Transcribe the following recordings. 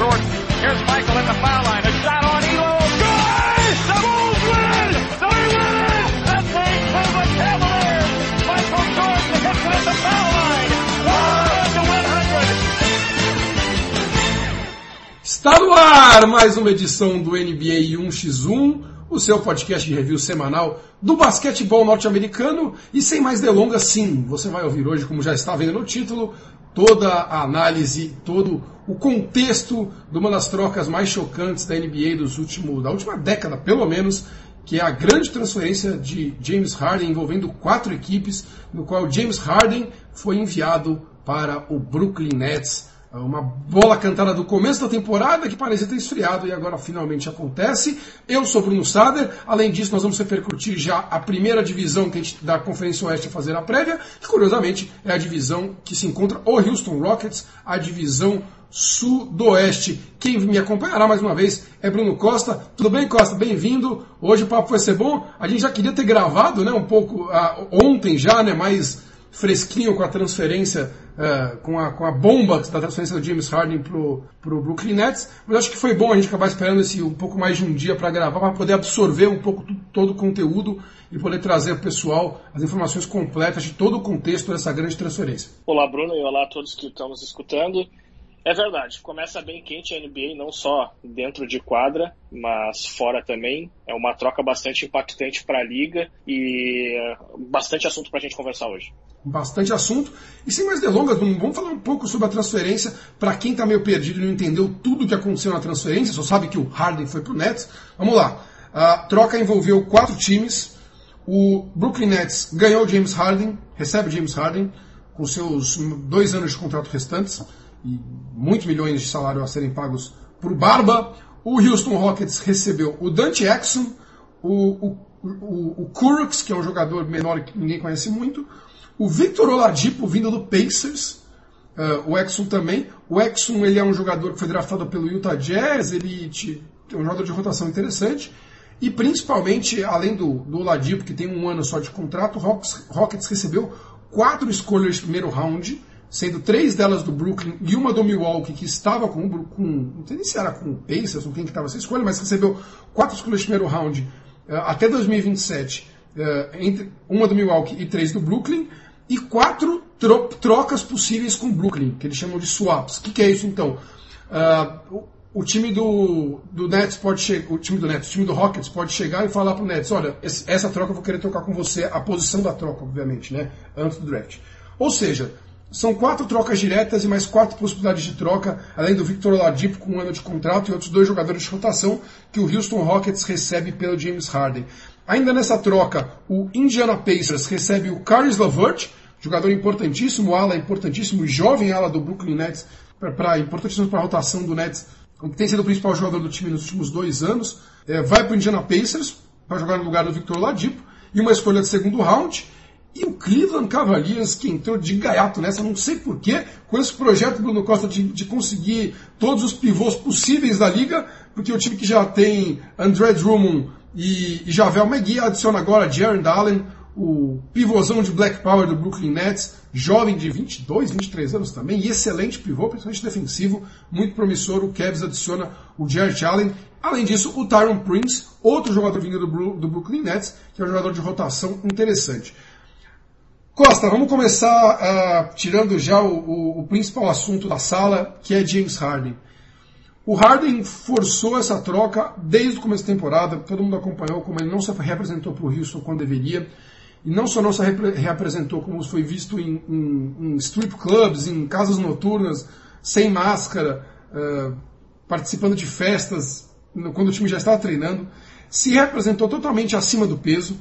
Jordan. Here's Michael at the foul line. A shot on Elo. Good! The Bulls win! They win! And they to the Cavaliers. Michael Jordan hits it at the foul line. One to 100. Está no ar mais uma edição do NBA 1x1, o seu podcast de review semanal do basquetebol norte-americano. E sem mais delongas, sim, você vai ouvir hoje, como já está vendo no título, toda a análise, todo o contexto de uma das trocas mais chocantes da NBA dos últimos, da última década, pelo menos, que é a grande transferência de James Harden envolvendo quatro equipes, no qual James Harden foi enviado para o Brooklyn Nets. Uma bola cantada do começo da temporada que parecia ter esfriado e agora finalmente acontece. Eu sou Bruno Sader. Além disso, nós vamos repercutir já a primeira divisão que a gente, da Conferência Oeste a fazer a prévia, que curiosamente é a divisão que se encontra o Houston Rockets, a divisão sudoeste. Quem me acompanhará mais uma vez é Bruno Costa. Tudo bem, Costa? Bem-vindo. Hoje o papo vai ser bom. A gente já queria ter gravado, né, um pouco uh, ontem já, né, mais fresquinho com a transferência, uh, com, a, com a bomba da transferência do James Harden pro, pro Brooklyn Nets. Mas acho que foi bom a gente acabar esperando esse um pouco mais de um dia para gravar, para poder absorver um pouco todo o conteúdo e poder trazer ao pessoal as informações completas de todo o contexto dessa grande transferência. Olá, Bruno, e olá a todos que estão nos escutando. É verdade, começa bem quente a NBA, não só dentro de quadra, mas fora também. É uma troca bastante impactante para a liga e bastante assunto para a gente conversar hoje. Bastante assunto. E sem mais delongas, vamos falar um pouco sobre a transferência. Para quem está meio perdido e não entendeu tudo o que aconteceu na transferência, só sabe que o Harden foi para o Nets. Vamos lá. A troca envolveu quatro times. O Brooklyn Nets ganhou James Harden, recebe James Harden, com seus dois anos de contrato restantes e muitos milhões de salário a serem pagos por Barba. O Houston Rockets recebeu o Dante Exum, o, o, o, o Kurux, que é um jogador menor que ninguém conhece muito, o Victor Oladipo, vindo do Pacers, uh, o Exum também. O Exum ele é um jogador que foi draftado pelo Utah Jazz, ele é um jogador de rotação interessante. E principalmente, além do, do Oladipo, que tem um ano só de contrato, o Rockets, Rockets recebeu quatro escolhas de primeiro round, sendo três delas do Brooklyn e uma do Milwaukee, que estava com, com não sei se era com o Pacers ou quem que estava essa escolha, mas recebeu quatro escolhas de primeiro round uh, até 2027, uh, entre uma do Milwaukee e três do Brooklyn, e quatro tro trocas possíveis com o Brooklyn, que eles chamam de swaps. O que, que, é isso então? Uh, o, o, time do, do Nets pode chegar, o time do Nets, o time do Rockets pode chegar e falar pro Nets, olha, esse, essa troca eu vou querer trocar com você, a posição da troca, obviamente, né, antes do draft. Ou seja, são quatro trocas diretas e mais quatro possibilidades de troca, além do Victor Oladipo com um ano de contrato e outros dois jogadores de rotação que o Houston Rockets recebe pelo James Harden. Ainda nessa troca, o Indiana Pacers recebe o Caris LeVert, jogador importantíssimo, ala importantíssimo, jovem ala do Brooklyn Nets, para importantíssimo para a rotação do Nets, que tem sido o principal jogador do time nos últimos dois anos. É, vai para o Indiana Pacers para jogar no lugar do Victor Oladipo e uma escolha de segundo round. E o Cleveland Cavaliers, que entrou de gaiato nessa, não sei porquê, com esse projeto Bruno Costa de, de, conseguir todos os pivôs possíveis da liga, porque o time que já tem André Drummond e, e Javel McGee adiciona agora Jaron Allen, o pivôzão de Black Power do Brooklyn Nets, jovem de 22, 23 anos também, e excelente pivô, principalmente defensivo, muito promissor. O Cavs adiciona o Jared Allen. Além disso, o Tyron Prince, outro jogador vindo do, do Brooklyn Nets, que é um jogador de rotação interessante. Costa, vamos começar uh, tirando já o, o, o, principal assunto da sala, que é James Harden. O Harden forçou essa troca desde o começo da temporada, todo mundo acompanhou como ele não se representou para o Houston quando deveria, e não só não se representou como foi visto em, em, em strip clubs, em casas noturnas, sem máscara, uh, participando de festas, quando o time já estava treinando, se representou totalmente acima do peso,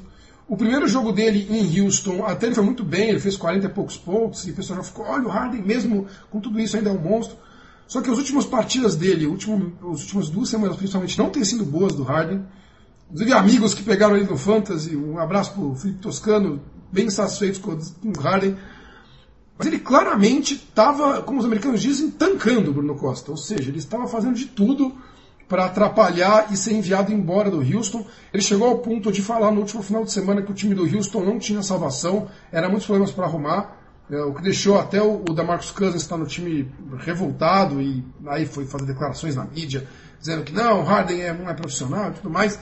o primeiro jogo dele em Houston, até ele foi muito bem, ele fez 40 e poucos pontos, e o pessoal já ficou, olha, o Harden mesmo com tudo isso ainda é um monstro. Só que as últimas partidas dele, último, as últimas duas semanas principalmente, não têm sido boas do Harden. Inclusive amigos que pegaram ele no Fantasy, um abraço pro Felipe Toscano, bem satisfeitos com o Harden. Mas ele claramente estava, como os americanos dizem, tancando o Bruno Costa. Ou seja, ele estava fazendo de tudo para atrapalhar e ser enviado embora do Houston. Ele chegou ao ponto de falar no último final de semana que o time do Houston não tinha salvação, era muitos problemas para arrumar. é, o que deixou até o, o Damarcus Cousins estar no time revoltado e aí foi fazer declarações na mídia dizendo que não, Harden é, não é profissional e tudo mais.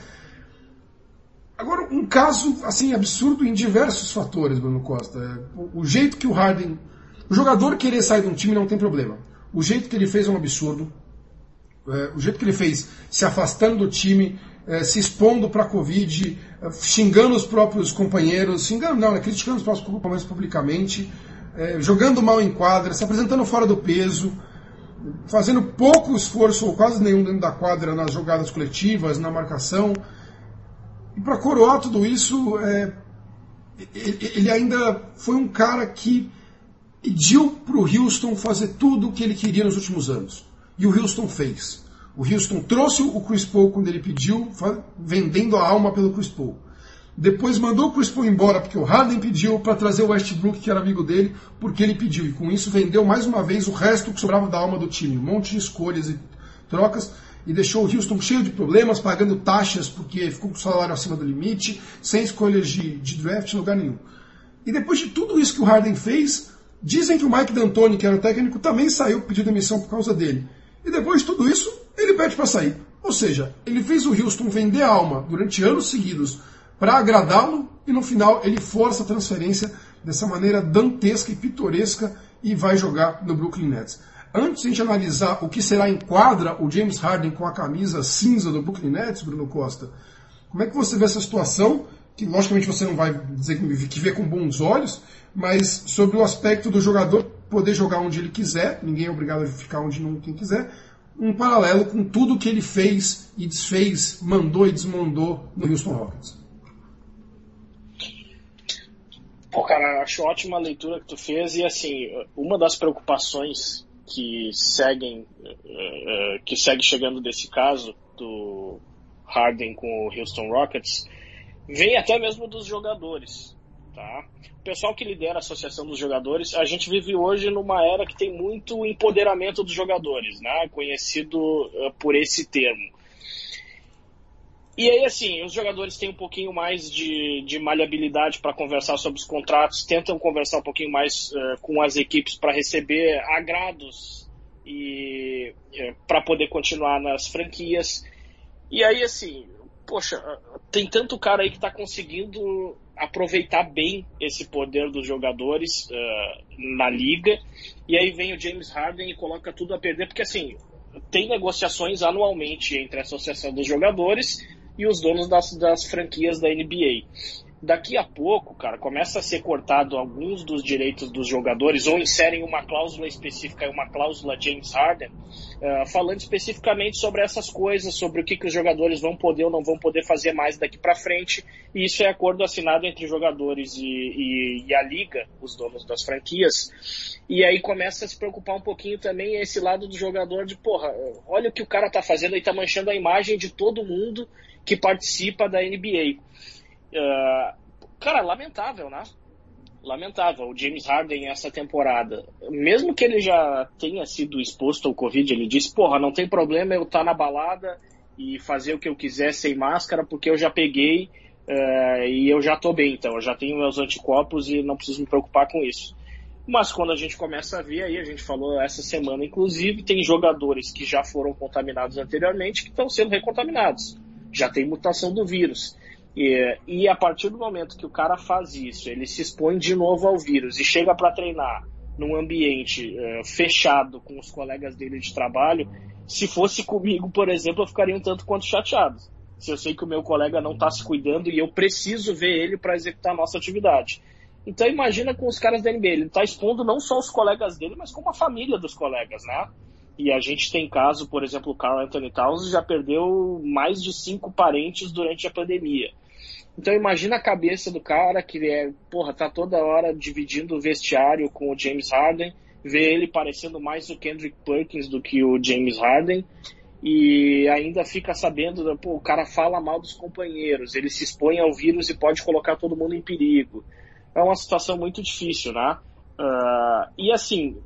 Agora, um caso assim absurdo em diversos fatores, Bruno Costa. O, o jeito que o Harden. O jogador querer sair de um time não tem problema. O jeito que ele fez é um absurdo. É, o jeito que ele fez, se afastando do time, é, se expondo para a Covid, é, xingando os próprios companheiros, xingando não, né, criticando os próprios companheiros publicamente, jogando mal em quadra, se apresentando fora do peso, fazendo pouco esforço ou quase nenhum dentro da quadra nas jogadas coletivas, na marcação. E para coroar tudo isso, é, ele ainda foi um cara que pediu para o Houston fazer tudo o que ele queria nos últimos anos. E o Houston fez. O Houston trouxe o Chris Paul quando ele pediu, vendendo a alma pelo Chris Paul. Depois mandou o Chris Paul embora porque o Harden pediu para trazer o Westbrook, que era amigo dele, porque ele pediu. E com isso vendeu mais uma vez o resto que sobrava da alma do time. Um monte de escolhas e trocas e deixou o Houston cheio de problemas, pagando taxas porque ficou com o salário acima do limite, sem escolhas de, de draft em lugar nenhum. E depois de tudo isso que o Harden fez, dizem que o Mike D'Antoni, que era o técnico, também saiu pedindo demissão por causa dele. E depois de tudo isso, ele pede para sair. Ou seja, ele fez o Houston vender a alma durante anos seguidos para agradá-lo e no final ele força a transferência dessa maneira dantesca e pitoresca e vai jogar no Brooklyn Nets. Antes de a gente analisar o que será em quadra o James Harden com a camisa cinza do Brooklyn Nets, Bruno Costa, como é que você vê essa situação? Que logicamente você não vai dizer que vê com bons olhos, mas sobre o aspecto do jogador poder jogar onde ele quiser, ninguém é obrigado a ficar onde não quem quiser, um paralelo com tudo que ele fez e desfez, mandou e desmandou no Houston Rockets. Pô, cara, acho ótima a leitura que tu fez e assim, uma das preocupações que seguem, uh, que segue chegando desse caso do Harden com o Houston Rockets, vem até mesmo dos jogadores, tá? O pessoal que lidera a associação dos jogadores, a gente vive hoje numa era que tem muito empoderamento dos jogadores, né? Conhecido uh, por esse termo. E aí, assim, os jogadores têm um pouquinho mais de, de maleabilidade para conversar sobre os contratos, tentam conversar um pouquinho mais uh, com as equipes para receber agrados e uh, para poder continuar nas franquias. E aí, assim, poxa, tem tanto cara aí que está conseguindo aproveitar bem esse poder dos jogadores uh, na liga. E aí vem o James Harden e coloca tudo a perder, porque assim, tem negociações anualmente entre a Associação dos Jogadores e os donos das, das franquias da NBA. Daqui a pouco, cara, começa a ser cortado alguns dos direitos dos jogadores ou inserem uma cláusula específica, uma cláusula James Harden, uh, falando especificamente sobre essas coisas, sobre o que, que os jogadores vão poder ou não vão poder fazer mais daqui para frente. E isso é acordo assinado entre jogadores e, e, e, a liga, os donos das franquias. E aí começa a se preocupar um pouquinho também esse lado do jogador de, porra, olha o que o cara tá fazendo aí, tá manchando a imagem de todo mundo que participa da NBA. Ah, cara, lamentável, né? Lamentável. O James Harden essa temporada, mesmo que ele já tenha sido exposto ao Covid, ele disse: Porra, não tem problema eu estar tá na balada e fazer o que eu quiser sem máscara, porque eu já peguei uh, e eu já tô bem, então eu já tenho meus anticorpos e não preciso me preocupar com isso. Mas quando a gente começa a ver aí, a gente falou essa semana, inclusive, tem jogadores que já foram contaminados anteriormente que estão sendo recontaminados já tem mutação do vírus. E, e, a partir do momento que o cara faz isso, ele se expõe de novo ao vírus e chega para treinar num ambiente uh, fechado com os colegas dele de trabalho, se fosse comigo, por exemplo, eu ficaria um tanto quanto chateado. Se eu sei que o meu colega não está se cuidando e eu preciso ver ele para executar a nossa atividade. Então imagina com os caras da NBA, ele está expondo não só os colegas dele, mas como a família dos colegas, né? E a gente tem caso, por exemplo, o Carl Anthony Towns já perdeu mais de cinco parentes durante a pandemia. Então imagina a cabeça do cara que é, porra, tá toda hora dividindo o vestiário com o James Harden, vê ele parecendo mais o Kendrick Perkins do que o James Harden e ainda fica sabendo, pô, o cara fala mal dos companheiros, ele se expõe ao vírus e pode colocar todo mundo em perigo. É uma situação muito difícil, né? Uh, e assim,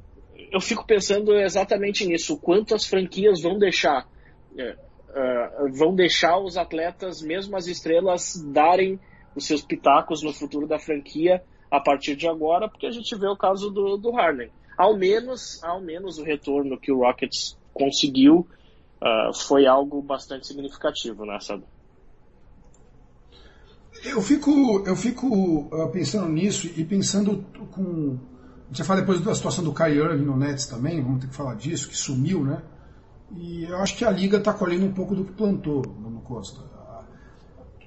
eu fico pensando exatamente nisso, quanto as franquias vão deixar, uh, vão deixar os atletas, mesmo as estrelas, darem os seus pitacos no futuro da franquia a partir de agora, porque a gente vê o caso do, do Harden. Ao menos, ao menos o retorno que o Rockets conseguiu uh, foi algo bastante significativo, né, Sado? Eu fico, eu fico uh, pensando nisso e pensando com. A gente vai falar depois da situação do Kyrie Irving no Nets também, vamos ter que falar disso, que sumiu, né? E eu acho que a liga está colhendo um pouco do que plantou, no Costa.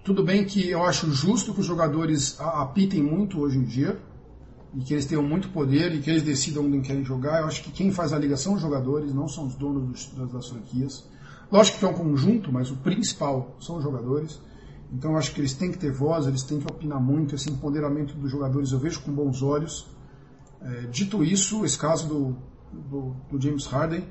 Tudo bem que eu acho justo que os jogadores apitem muito hoje em dia, e que eles tenham muito poder e que eles decidam onde querem jogar. Eu acho que quem faz a liga são os jogadores, não são os donos dos, das franquias. Lógico que é um conjunto, mas o principal são os jogadores. Então eu acho que eles têm que ter voz, eles têm que opinar muito. Esse empoderamento dos jogadores eu vejo com bons olhos. É, dito isso, esse caso do, do, do, James Harden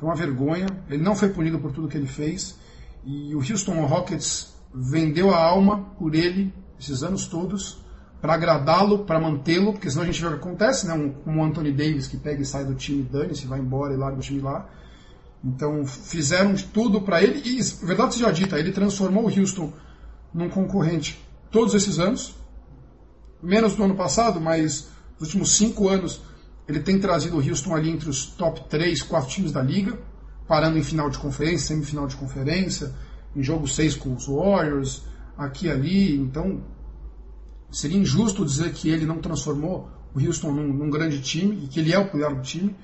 foi uma vergonha. Ele não foi punido por tudo que ele fez. E o Houston Rockets vendeu a alma por ele esses anos todos para agradá-lo, para mantê-lo, porque senão a gente vê o que acontece, né? Um, um Anthony Davis que pega e sai do time, dane-se, vai embora e larga o time lá. Então fizeram tudo para ele e, verdade seja dita, ele transformou o Houston num concorrente todos esses anos, menos do ano passado, mas nos últimos cinco anos ele tem trazido o Houston ali entre os top 3, 4 times da liga, parando em final de conferência, semifinal de conferência, em jogo 6 com os Warriors, aqui e ali. Então seria injusto dizer que ele não transformou o Houston num, num grande time e que ele é o melhor do time.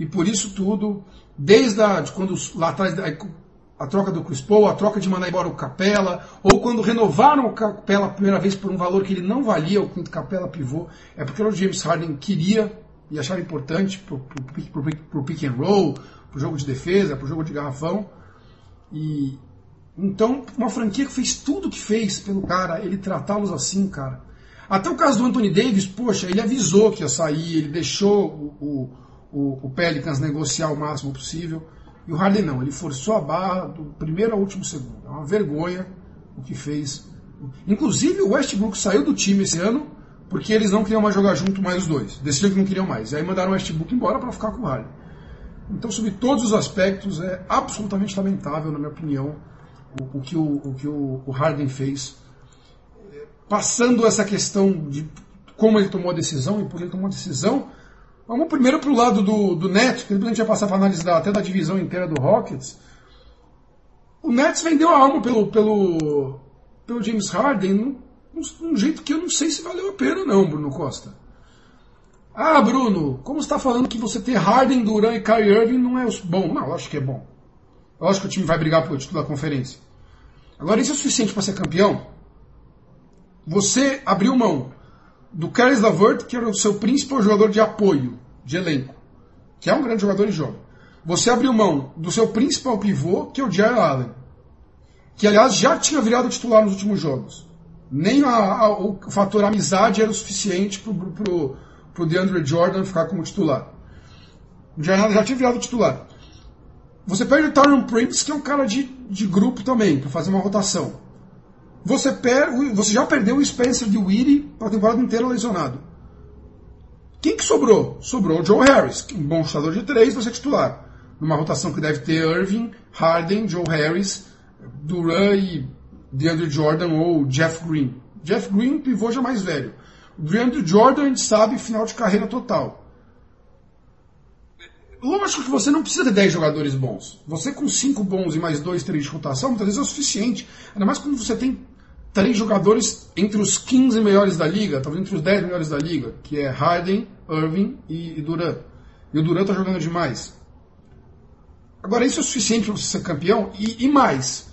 E por isso tudo, desde a, de quando lá atrás a troca do Chris Paul, a troca de mandar embora o Capela, ou quando renovaram o Capela a primeira vez por um valor que ele não valia, o quinto Capela pivô, é porque o James Harden queria e achava importante para o pick and roll, para o jogo de defesa, para o jogo de garrafão. E então, uma franquia que fez tudo o que fez pelo cara, ele tratá-los assim, cara, até o caso do Anthony Davis, poxa, ele avisou que ia sair, ele deixou o, o, o Pelicans negociar o máximo possível. E o Harden não, ele forçou a barra do primeiro ao último segundo. É uma vergonha o que fez. Inclusive o Westbrook saiu do time esse ano porque eles não queriam mais jogar junto mais os dois. Decidiram que não queriam mais. E aí mandaram o Westbrook embora para ficar com o Harden. Então, sob todos os aspectos, é absolutamente lamentável, na minha opinião, o, o que, o, o, que o, o Harden fez passando essa questão de como ele tomou a decisão e por que ele tomou a decisão, vamos primeiro para o lado do, do Nets, que depois a gente vai passar para análise da, até da divisão inteira do Rockets. O Nets vendeu a alma pelo, pelo, pelo James Harden um jeito que eu não sei se valeu a pena não, Bruno Costa. Ah, Bruno, como está falando que você ter Harden, Duran e Kyrie Irving não é bom? Não, acho que é bom. Eu acho que o time vai brigar pelo título da conferência. Agora, isso é suficiente para ser campeão? você abriu mão do Caris LaVert, que era o seu principal jogador de apoio, de elenco, que é um grande jogador de jogo. Você abriu mão do seu principal pivô, que é o Jerry Allen, que aliás já tinha virado titular nos últimos jogos. Nem a, a, o fator amizade era o suficiente para o DeAndre Jordan ficar como titular. Allen já tinha virado titular. Você perde o Tyron Prince, que é um cara de, de grupo também, para fazer uma rotação. Você, per, você já perdeu o Spencer de Weedy para a temporada inteira lesionado. Quem que sobrou? Sobrou o Joe Harris, um bom chutador de três, você titular. Numa rotação que deve ter Irving, Harden, Joe Harris, Duran e DeAndre Jordan ou Jeff Green. Jeff Green, pivô já mais velho. O DeAndre Jordan, a gente sabe, final de carreira total. Lógico que você não precisa ter 10 jogadores bons. Você com 5 bons e mais 2, 3 de rotação, muitas vezes é o suficiente. Ainda mais quando você tem três jogadores entre os 15 melhores da liga, talvez entre os 10 melhores da liga, que é Harden, Irving e, Durant. E o Durant está jogando demais. Agora, isso é suficiente para você ser campeão? E, e mais,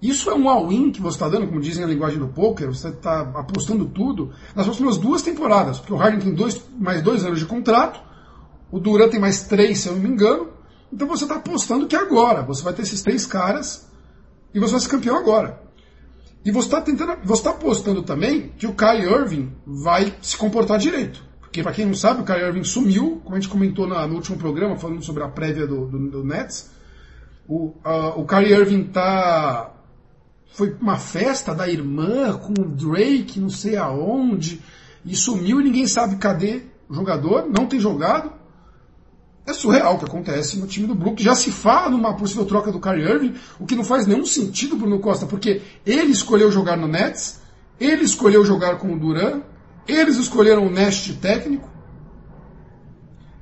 isso é um all-in que você está dando, como dizem a linguagem do poker, você está apostando tudo nas próximas duas temporadas, porque o Harden tem dois, mais dois anos de contrato, o Durant tem mais três, se eu não me engano, então você está apostando que agora você vai ter esses três caras e você vai ser campeão agora. E você está tentando, você está apostando também que o Kyrie Irving vai se comportar direito. Porque, para quem não sabe, o Kyrie Irving sumiu, como a gente comentou na, no último programa, falando sobre a prévia do, do, do Nets. O, uh, o Kyrie Irving tá. Foi uma festa da irmã com o Drake, não sei aonde, e sumiu e ninguém sabe cadê o jogador, não tem jogado. É surreal o que acontece no time do Brook. Já se fala numa possível troca do Kyrie Irving, o que não faz nenhum sentido Bruno Costa, porque ele escolheu jogar no Nets, ele escolheu jogar com o Duran, Eles escolheram o Nash técnico.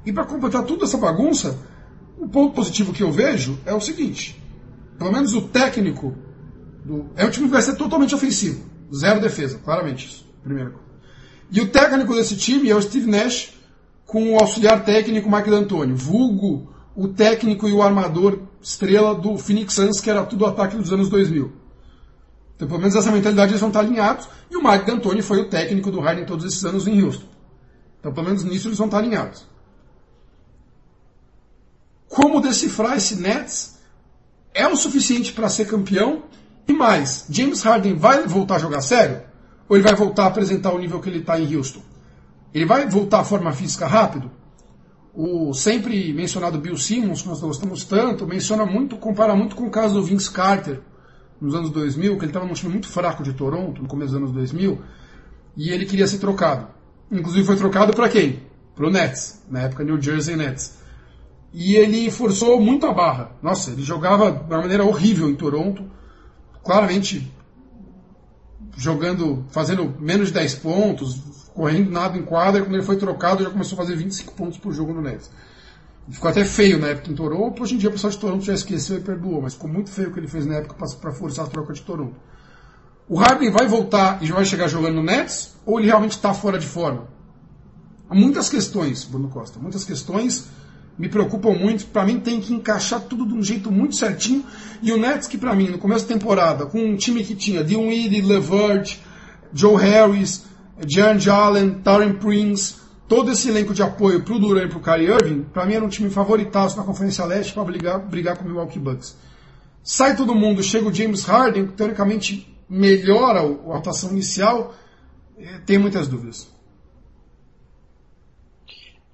E para completar toda essa bagunça, o ponto positivo que eu vejo é o seguinte: pelo menos o técnico do, é um time que vai ser totalmente ofensivo, zero defesa, claramente isso. Primeiro. E o técnico desse time é o Steve Nash com o auxiliar técnico Mike D'Antoni, vulgo o técnico e o armador estrela do Phoenix Suns, que era tudo ataque dos anos 2000. Então, pelo menos essa mentalidade eles vão estar alinhados. E o Mike D'Antoni foi o técnico do Harden todos esses anos em Houston. Então, pelo menos nisso eles vão estar alinhados. Como decifrar esse Nets é o suficiente para ser campeão? E mais, James Harden vai voltar a jogar sério? Ou ele vai voltar a apresentar o nível que ele está em Houston? Ele vai voltar à forma física rápido? O sempre mencionado Bill Simmons, que nós gostamos tanto, menciona muito, compara muito com o caso do Vince Carter, nos anos 2000, que ele estava num time muito fraco de Toronto, no começo dos anos 2000, e ele queria ser trocado. Inclusive foi trocado para quem? Para o Nets, na época New Jersey Nets. E ele forçou muito a barra. Nossa, ele jogava de uma maneira horrível em Toronto, claramente jogando, fazendo menos de 10 pontos, correndo nada em quadra, quando ele foi trocado já começou a fazer 25 pontos por jogo no Nets. Ficou até feio na época em Toronto, hoje em dia o pessoal de Toronto já esqueceu e perdoou, mas ficou muito feio o que ele fez na época para forçar a troca de Toronto. O Harden vai voltar e vai chegar jogando no Nets, ou ele realmente está fora de forma? Há muitas questões, Bruno Costa, muitas questões me preocupam muito. Para mim tem que encaixar tudo de um jeito muito certinho. E o Nets, que para mim, no começo da temporada, com um time que tinha Dion Weedy, LeVert, Joe Harris, Jaron Allen, Taryn Prince, todo esse elenco de apoio para o Durant e para o Kyrie Irving, para mim era um time favoritaço na Conferência Leste para brigar, brigar com o Milwaukee Bucks. Sai todo mundo, chega o James Harden, que teoricamente melhora a atuação inicial, eh, tem muitas dúvidas.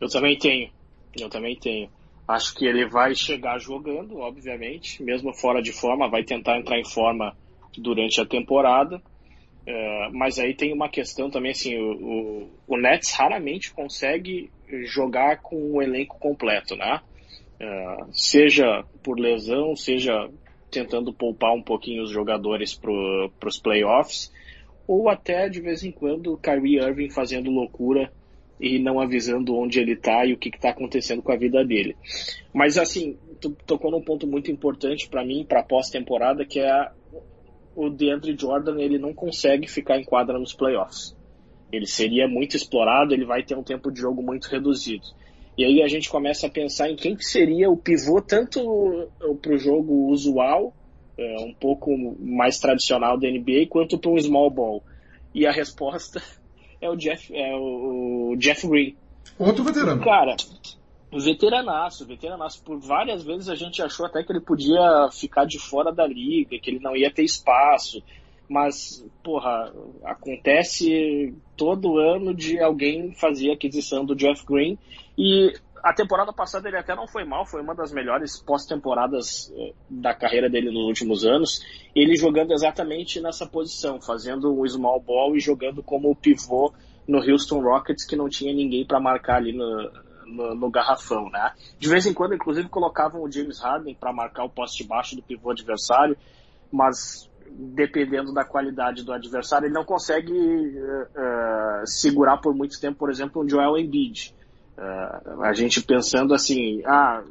Eu também tenho. Eu também tenho. Acho que ele vai chegar jogando, obviamente, mesmo fora de forma, vai tentar entrar em forma durante a temporada. É, mas aí tem uma questão também, assim, o, o, o, Nets raramente consegue jogar com o elenco completo, né? É, seja por lesão, seja tentando poupar um pouquinho os jogadores para os playoffs, ou até de vez em quando Kyrie Irving fazendo loucura e não avisando onde ele está e o que está acontecendo com a vida dele. Mas assim, tu tocou num ponto muito importante para mim, para pós-temporada, que é o DeAndre Jordan, ele não consegue ficar em quadra nos playoffs. Ele seria muito explorado, ele vai ter um tempo de jogo muito reduzido. E aí a gente começa a pensar em quem que seria o pivô tanto para o jogo usual, é, um pouco mais tradicional da NBA, quanto para um small ball. E a resposta é o Jeff, é o Jeff Green. Outro veterano. Cara, veteranaço, veteranaço. Por várias vezes a gente achou até que ele podia ficar de fora da liga, que ele não ia ter espaço. Mas, porra, acontece todo ano de alguém fazer aquisição do Jeff Green. E a temporada passada ele até não foi mal, foi uma das melhores pós-temporadas eh, da carreira dele nos últimos anos. Ele jogando exatamente nessa posição, fazendo um small ball e jogando como pivô no Houston Rockets, que não tinha ninguém para marcar ali no, no, no, garrafão, né? De vez em quando, inclusive, colocavam o James Harden para marcar o poste baixo do pivô adversário, mas dependendo da qualidade do adversário, ele não consegue uh, segurar por muito tempo, por exemplo, um Joel Embiid Uh, a gente pensando assim, ah,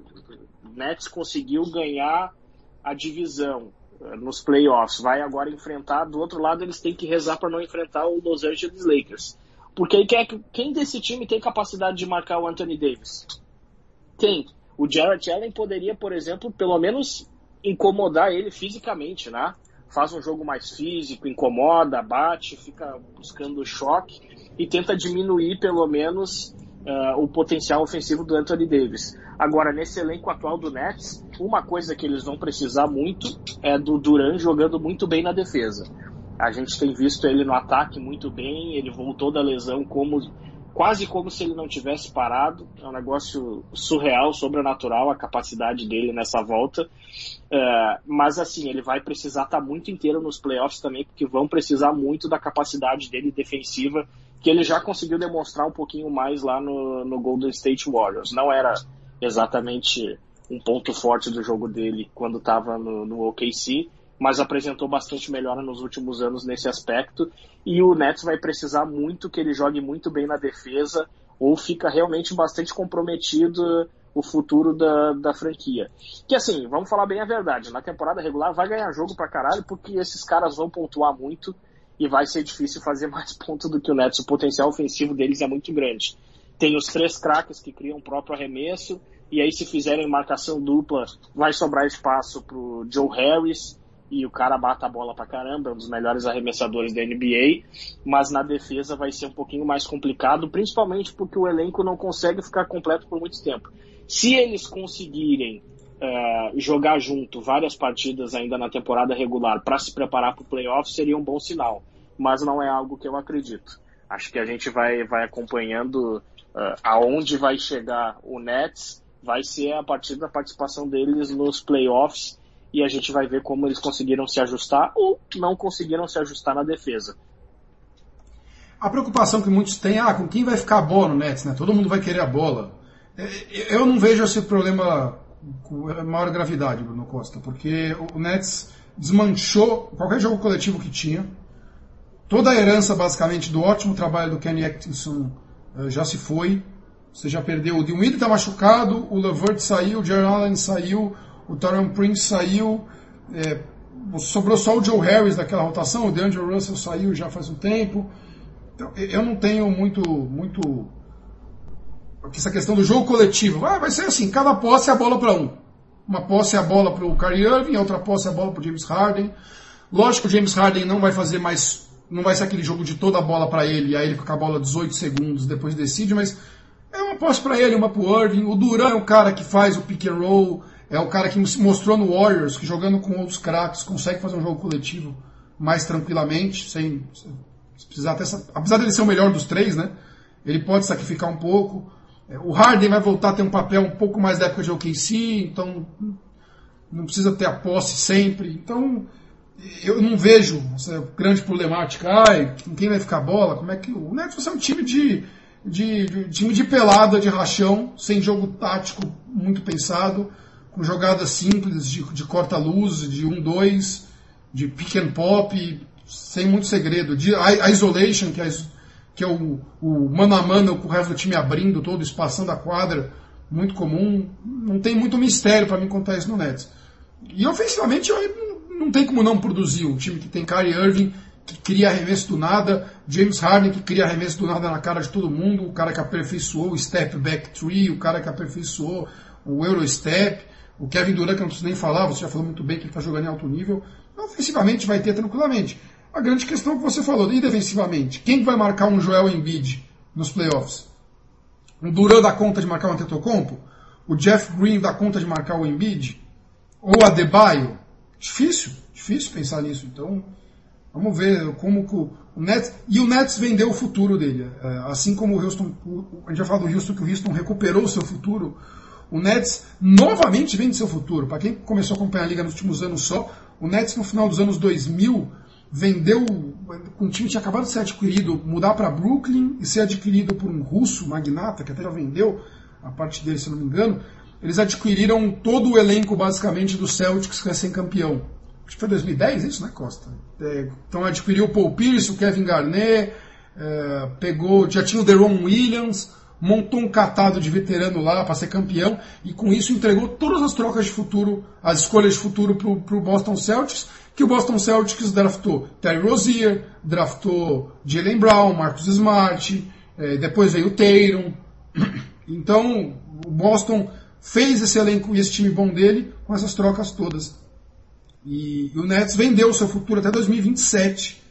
Nets conseguiu ganhar a divisão uh, nos playoffs, vai agora enfrentar, do outro lado eles têm que rezar para não enfrentar o Los Angeles Lakers. Porque quem, quem desse time tem capacidade de marcar o Anthony Davis? Quem? O Jarrett Allen poderia, por exemplo, pelo menos incomodar ele fisicamente, né? Faz um jogo mais físico, incomoda, bate, fica buscando choque e tenta diminuir pelo menos uh, o potencial ofensivo do Anthony Davis. Agora, nesse elenco atual do Nets, uma coisa que eles vão precisar muito é do Duran jogando muito bem na defesa. A gente tem visto ele no ataque muito bem, ele voltou da lesão como quase como se ele não tivesse parado. É um negócio surreal, sobrenatural a capacidade dele nessa volta. Uh, mas assim, ele vai precisar estar tá muito inteiro nos playoffs também, porque vão precisar muito da capacidade dele defensiva que ele já conseguiu demonstrar um pouquinho mais lá no, no Golden State Warriors. Não era exatamente um ponto forte do jogo dele quando estava no, no OKC, mas apresentou bastante melhora nos últimos anos nesse aspecto. E o Nets vai precisar muito que ele jogue muito bem na defesa, ou fica realmente bastante comprometido o futuro da, da franquia. Que assim, vamos falar bem a verdade, na temporada regular vai ganhar jogo pra caralho, porque esses caras vão pontuar muito e vai ser difícil fazer mais pontos do que o Nets. O potencial ofensivo deles é muito grande. Tem os três craques que criam o próprio arremesso, e aí se fizerem marcação dupla, vai sobrar espaço pro Joe Harris, e o cara bata a bola pra caramba, é um dos melhores arremessadores da NBA, mas na defesa vai ser um pouquinho mais complicado, principalmente porque o elenco não consegue ficar completo por muito tempo. Se eles conseguirem uh, jogar junto várias partidas ainda na temporada regular para se preparar para o playoff, seria um bom sinal, mas não é algo que eu acredito. Acho que a gente vai, vai acompanhando uh, aonde vai chegar o Nets, vai ser a partir da participação deles nos playoffs e a gente vai ver como eles conseguiram se ajustar ou não conseguiram se ajustar na defesa. A preocupação que muitos têm, ah, com quem vai ficar a bola no Nets, né? Todo mundo vai querer a bola. É, eu não vejo esse problema com maior gravidade, Bruno Costa, porque o Nets desmanchou qualquer jogo coletivo que tinha. Toda a herança, basicamente, do ótimo trabalho do Kenny Atkinson eh, já se foi. Você já perdeu. O Dinwiddie está machucado, o Levert saiu, o Jaron Allen saiu, o Taron Prince saiu, é, sobrou só o Joe Harris daquela rotação, o DeAndre Russell saiu já faz um tempo. Então, eu não tenho muito, muito essa questão do jogo coletivo. Ah, vai ser assim, cada posse é a bola para um. Uma posse é a bola para o Kyrie Irving, outra posse é a bola para o James Harden. Lógico que o James Harden não vai fazer mais, não vai ser aquele jogo de toda a bola para ele, aí ele com a bola 18 segundos depois decide, mas é uma posse para ele, uma para o Irving. O Duran é o cara que faz o pick and roll, é o cara que mostrou no Warriors que jogando com outros craques consegue fazer um jogo coletivo mais tranquilamente, sem, sem precisar até, apesar dele ser o melhor dos três, né? Ele pode sacrificar um pouco. É, o Harden vai voltar a ter um papel um pouco mais da época de OKC, então não precisa ter a posse sempre. Então eu não vejo grande problemática. Ai, quem vai ficar a bola? Como é que o Nets ser um time de, de, de, time de pelada, de rachão, sem jogo tático muito pensado com jogadas simples de, de corta-luz, de 1-2, de pick and pop, sem muito segredo. De, a, isolation, que é, que é o, o mano a mano com o resto do time abrindo todo, espaçando a quadra, muito comum. Não tem muito mistério para mim contar isso no Nets. E ofensivamente não, não tem como não produzir. Um time que tem Kyrie Irving, que cria arremesso do nada, James Harden, que cria arremesso do nada na cara de todo mundo, o cara que aperfeiçoou o step back three, o cara que aperfeiçoou o Eurostep, o Kevin Durant, que eu não preciso nem falar, você já falou muito bem que ele está jogando em alto nível. Ofensivamente vai ter tranquilamente. A grande questão que você falou, e defensivamente? Quem vai marcar um Joel Embiid nos playoffs? Um Durant dá conta de marcar um Antetokounmpo? O Jeff Green dá conta de marcar o Embiid? Ou a Debaio? Difícil, difícil pensar nisso. Então, vamos ver como o Nets... E o Nets vendeu o futuro dele. É, assim como o Houston... A gente já falou do Houston, que o Houston recuperou o seu futuro o Nets novamente vende seu futuro. Para quem começou a acompanhar a liga nos últimos anos só, o Nets no final dos anos 2000 vendeu, o time tinha acabado de ser adquirido, mudar para Brooklyn e ser adquirido por um russo magnata, que até já vendeu a parte dele, se não me engano. Eles adquiriram todo o elenco, basicamente, do Celtics que é ser campeão. Acho que foi 2010 isso, né, Costa? É, então adquiriu o Paul Pierce, o Kevin Garnett, é, pegou, já tinha o Deron Williams, montou um catado de veterano lá para ser campeão e com isso entregou todas as trocas de futuro, as escolhas de futuro para o Boston Celtics, que o Boston Celtics draftou Terry Rozier, draftou Jalen Brown, Marcus Smart, eh, depois veio o Tatum. Então o Boston fez esse elenco e esse time bom dele com essas trocas todas. E, e o Nets vendeu o seu futuro até 2027,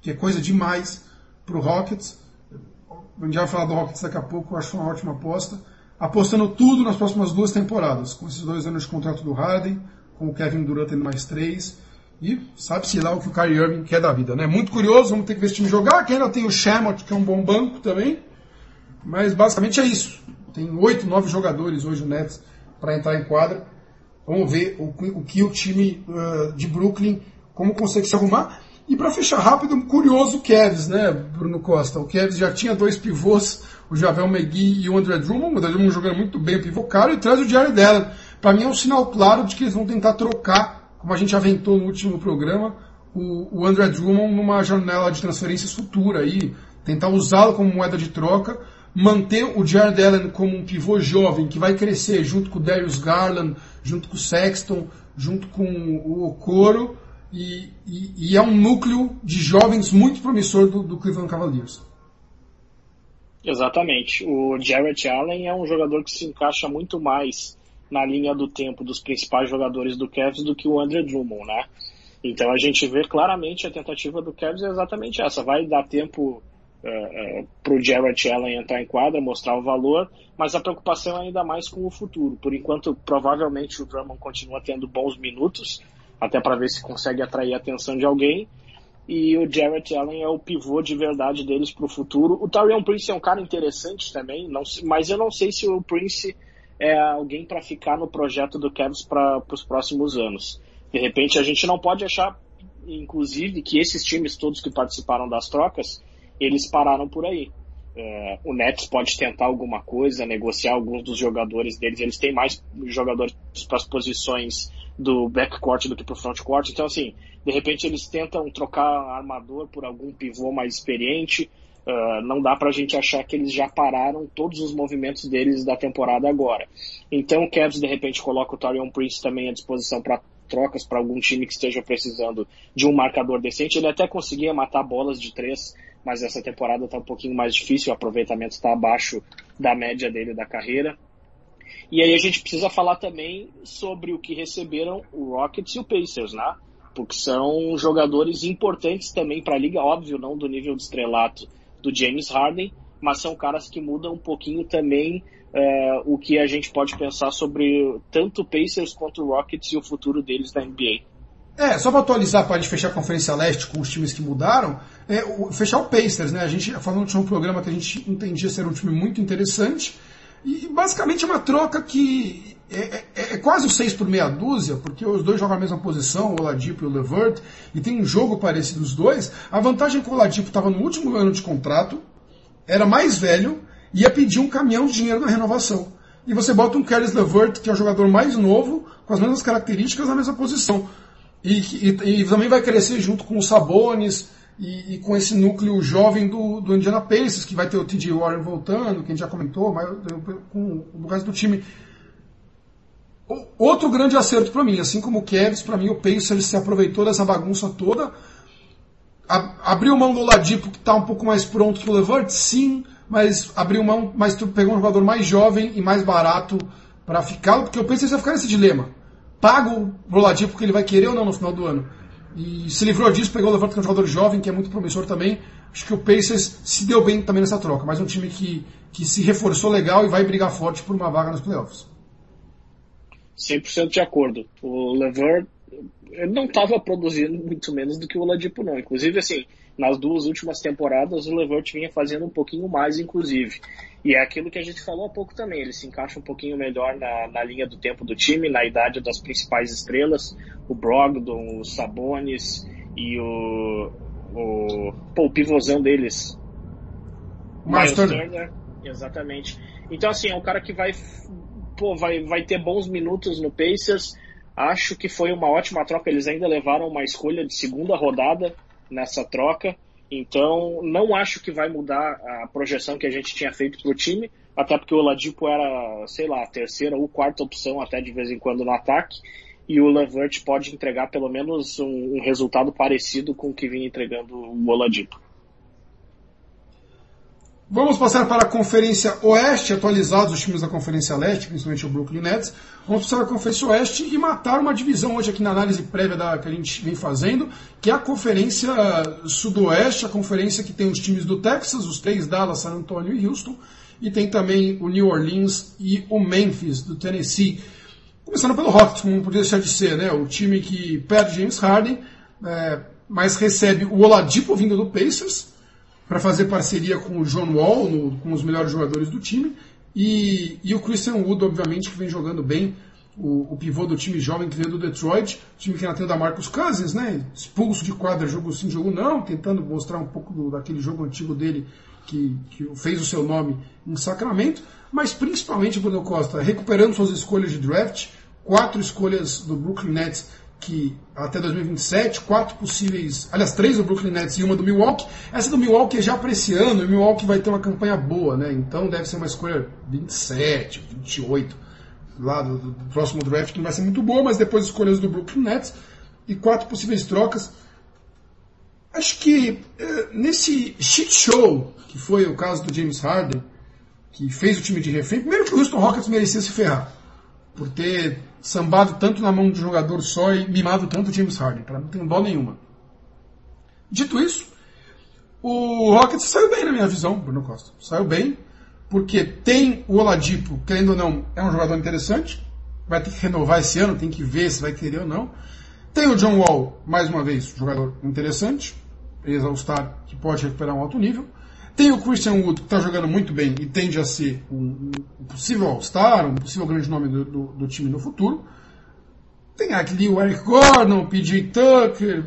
que é coisa demais para o Rockets a gente vai falar do Rockets daqui a pouco, eu acho uma ótima aposta. Apostando tudo nas próximas duas temporadas, com esses dois anos de contrato do Harden, com o Kevin Durant tendo mais três. E sabe-se lá o que o Kyrie Irving quer da vida, né? Muito curioso, vamos ter que ver esse time jogar, que ainda tem o Shamot, que é um bom banco também. Mas basicamente é isso. Tem oito, nove jogadores hoje o Nets para entrar em quadra. Vamos ver o, o que o time uh, de Brooklyn, como consegue se arrumar. E para fechar rápido, curioso o Kevs, né, Bruno Costa? O Kevs já tinha dois pivôs, o Javel McGee e o André Drummond, o André Drummond jogando muito bem caro, e traz o Jared Allen. Para mim é um sinal claro de que eles vão tentar trocar como a gente aventou no último programa, o, o André Drummond numa janela de transferências futura aí, tentar usá-lo como moeda de troca, manter o Jared Allen como um pivô jovem que vai crescer junto com o Darius Garland, junto com o Sexton, junto com o Okoro, e, e, e é um núcleo de jovens muito promissor do, do Cleveland Cavaliers. Exatamente. O Jarrett Allen é um jogador que se encaixa muito mais na linha do tempo dos principais jogadores do Cavs do que o André Drummond, né? Então a gente vê claramente a tentativa do Cavs é exatamente essa. Vai dar tempo uh, uh, para o Jarrett Allen entrar em quadra, mostrar o valor, mas a preocupação é ainda mais com o futuro. Por enquanto, provavelmente o Drummond continua tendo bons minutos, até para ver se consegue atrair a atenção de alguém e o Jarrett Allen é o pivô de verdade deles para o futuro. O Tarion Prince é um cara interessante também, não, mas eu não sei se o Prince é alguém para ficar no projeto do Cavs para os próximos anos. De repente, a gente não pode achar, inclusive, que esses times todos que participaram das trocas, eles pararam por aí. É, o Nets pode tentar alguma coisa, negociar alguns dos jogadores deles. Eles têm mais jogadores para as posições do backcourt do que para o frontcourt. Então, assim, de repente eles tentam trocar armador por algum pivô mais experiente. Uh, não dá para a gente achar que eles já pararam todos os movimentos deles da temporada agora. Então o Cavs de repente coloca o Torian Prince também à disposição para trocas para algum time que esteja precisando de um marcador decente. Ele até conseguia matar bolas de três, mas essa temporada está um pouquinho mais difícil, o aproveitamento está abaixo da média dele da carreira. E aí a gente precisa falar também sobre o que receberam o Rockets e o Pacers, né? Porque são jogadores importantes também para a liga, óbvio, não do nível de estrelato do James Harden, mas são caras que mudam um pouquinho também é, o que a gente pode pensar sobre tanto o Pacers quanto o Rockets e o futuro deles na NBA. É, só para atualizar, para a gente fechar a Conferência Leste com os times que mudaram, é, o, fechar o Pacers, né? A gente falou no último programa que a gente entendia ser um time muito interessante, e basicamente é uma troca que é, é, é, quase o 6 por meia dúzia, porque os dois jogam a mesma posição, o Oladipo e o Levert, e tem um jogo parecido os dois. A vantagem é que o Oladipo estava no último ano de contrato, era mais velho, ia pedir um caminhão de dinheiro na renovação. E você bota um Caris Levert, que é o jogador mais novo, com as mesmas características, na mesma posição. E, e, e também vai crescer junto com o Sabonis, e, e, com esse núcleo jovem do, do Indiana Pacers, que vai ter o T.J. Warren voltando, que a gente já comentou, mas com o resto do time. O, outro grande acerto para mim, assim como o Cavs, para mim o Pacers se aproveitou dessa bagunça toda, a, abriu mão do Ladipo, que está um pouco mais pronto que o Levert, sim, mas abriu mão, mas pegou um jogador mais jovem e mais barato para ficar, porque o Pacers vai ficar nesse dilema. Pago o Ladipo porque ele vai querer ou não no final do ano e se livrou disso, pegou o Levante, que é um jogador jovem, que é muito promissor também. Acho que o Pacers se deu bem também nessa troca, mas um time que, que se reforçou legal e vai brigar forte por uma vaga nos playoffs. 100% de acordo. O Levert não estava produzindo muito menos do que o Oladipo não. Inclusive, assim, nas duas últimas temporadas o Levert vinha fazendo um pouquinho mais, inclusive. E é aquilo que a gente falou há pouco também, ele se encaixa um pouquinho melhor na, na linha do tempo do time, na idade das principais estrelas, o Brogdon, o Sabonis e o, o, pô, o pivôzão deles, Miles Turner. Turner. Exatamente. Então, assim, é um cara que vai, pô, vai, vai ter bons minutos no Pacers, Acho que foi uma ótima troca. Eles ainda levaram uma escolha de segunda rodada nessa troca. Então, não acho que vai mudar a projeção que a gente tinha feito para o time, até porque o Ladipo era, sei lá, a terceira ou quarta opção até de vez em quando no ataque, e o Levert pode entregar pelo menos um, um resultado parecido com o que vinha entregando o Oladipo. Vamos passar para a Conferência Oeste, atualizados os times da Conferência Leste, principalmente o Brooklyn Nets. Vamos passar para a Conferência Oeste e matar uma divisão hoje aqui na análise prévia da, que a gente vem fazendo, que é a Conferência Sudoeste, a conferência que tem os times do Texas, os três, Dallas, San Antonio e Houston, e tem também o New Orleans e o Memphis, do Tennessee. Começando pelo Rockets, como poderia deixar de ser, né? O time que perde James Harden, é, mas recebe o Oladipo vindo do Pacers, para fazer parceria com o John Wall, no, com os melhores jogadores do time, e, e o Christian Wood, obviamente, que vem jogando bem, o, o, pivô do time jovem que veio do Detroit, time que ainda tem o da Marcus Cousins, né? Expulso de quadra, jogo sim, jogo não, tentando mostrar um pouco do, daquele jogo antigo dele que, que fez o seu nome em Sacramento, mas principalmente Bruno Costa recuperando suas escolhas de draft, quatro escolhas do Brooklyn Nets que até 2027, quatro possíveis, aliás, três do Brooklyn Nets e uma do Milwaukee. Essa do Milwaukee é já para esse ano, e o Milwaukee vai ter uma campanha boa, né? Então deve ser uma escolha 27, 28, lá do, do próximo draft, que não vai ser muito boa, mas depois escolhas do Brooklyn Nets e quatro possíveis trocas. Acho que eh, nesse shit show, que foi o caso do James Harden, que fez o time de refém, primeiro que o Houston Rockets merecia se ferrar, por ter sambado tanto na mão de um jogador só e mimado tanto o James Harden, para não ter dó nenhuma. Dito isso, o Rockets saiu bem na minha visão, Bruno Costa. Saiu bem, porque tem o Oladipo, querendo ou não, é um jogador interessante, vai ter que renovar esse ano, tem que ver se vai querer ou não. Tem o John Wall, mais uma vez, jogador interessante, ex-All-Star, que pode recuperar um alto nível. Tem o Christian Wood, que está jogando muito bem e tende a ser um, um possível All-Star, um possível grande nome do, do, do, time no futuro. Tem aqui o Eric Gordon, o PJ Tucker,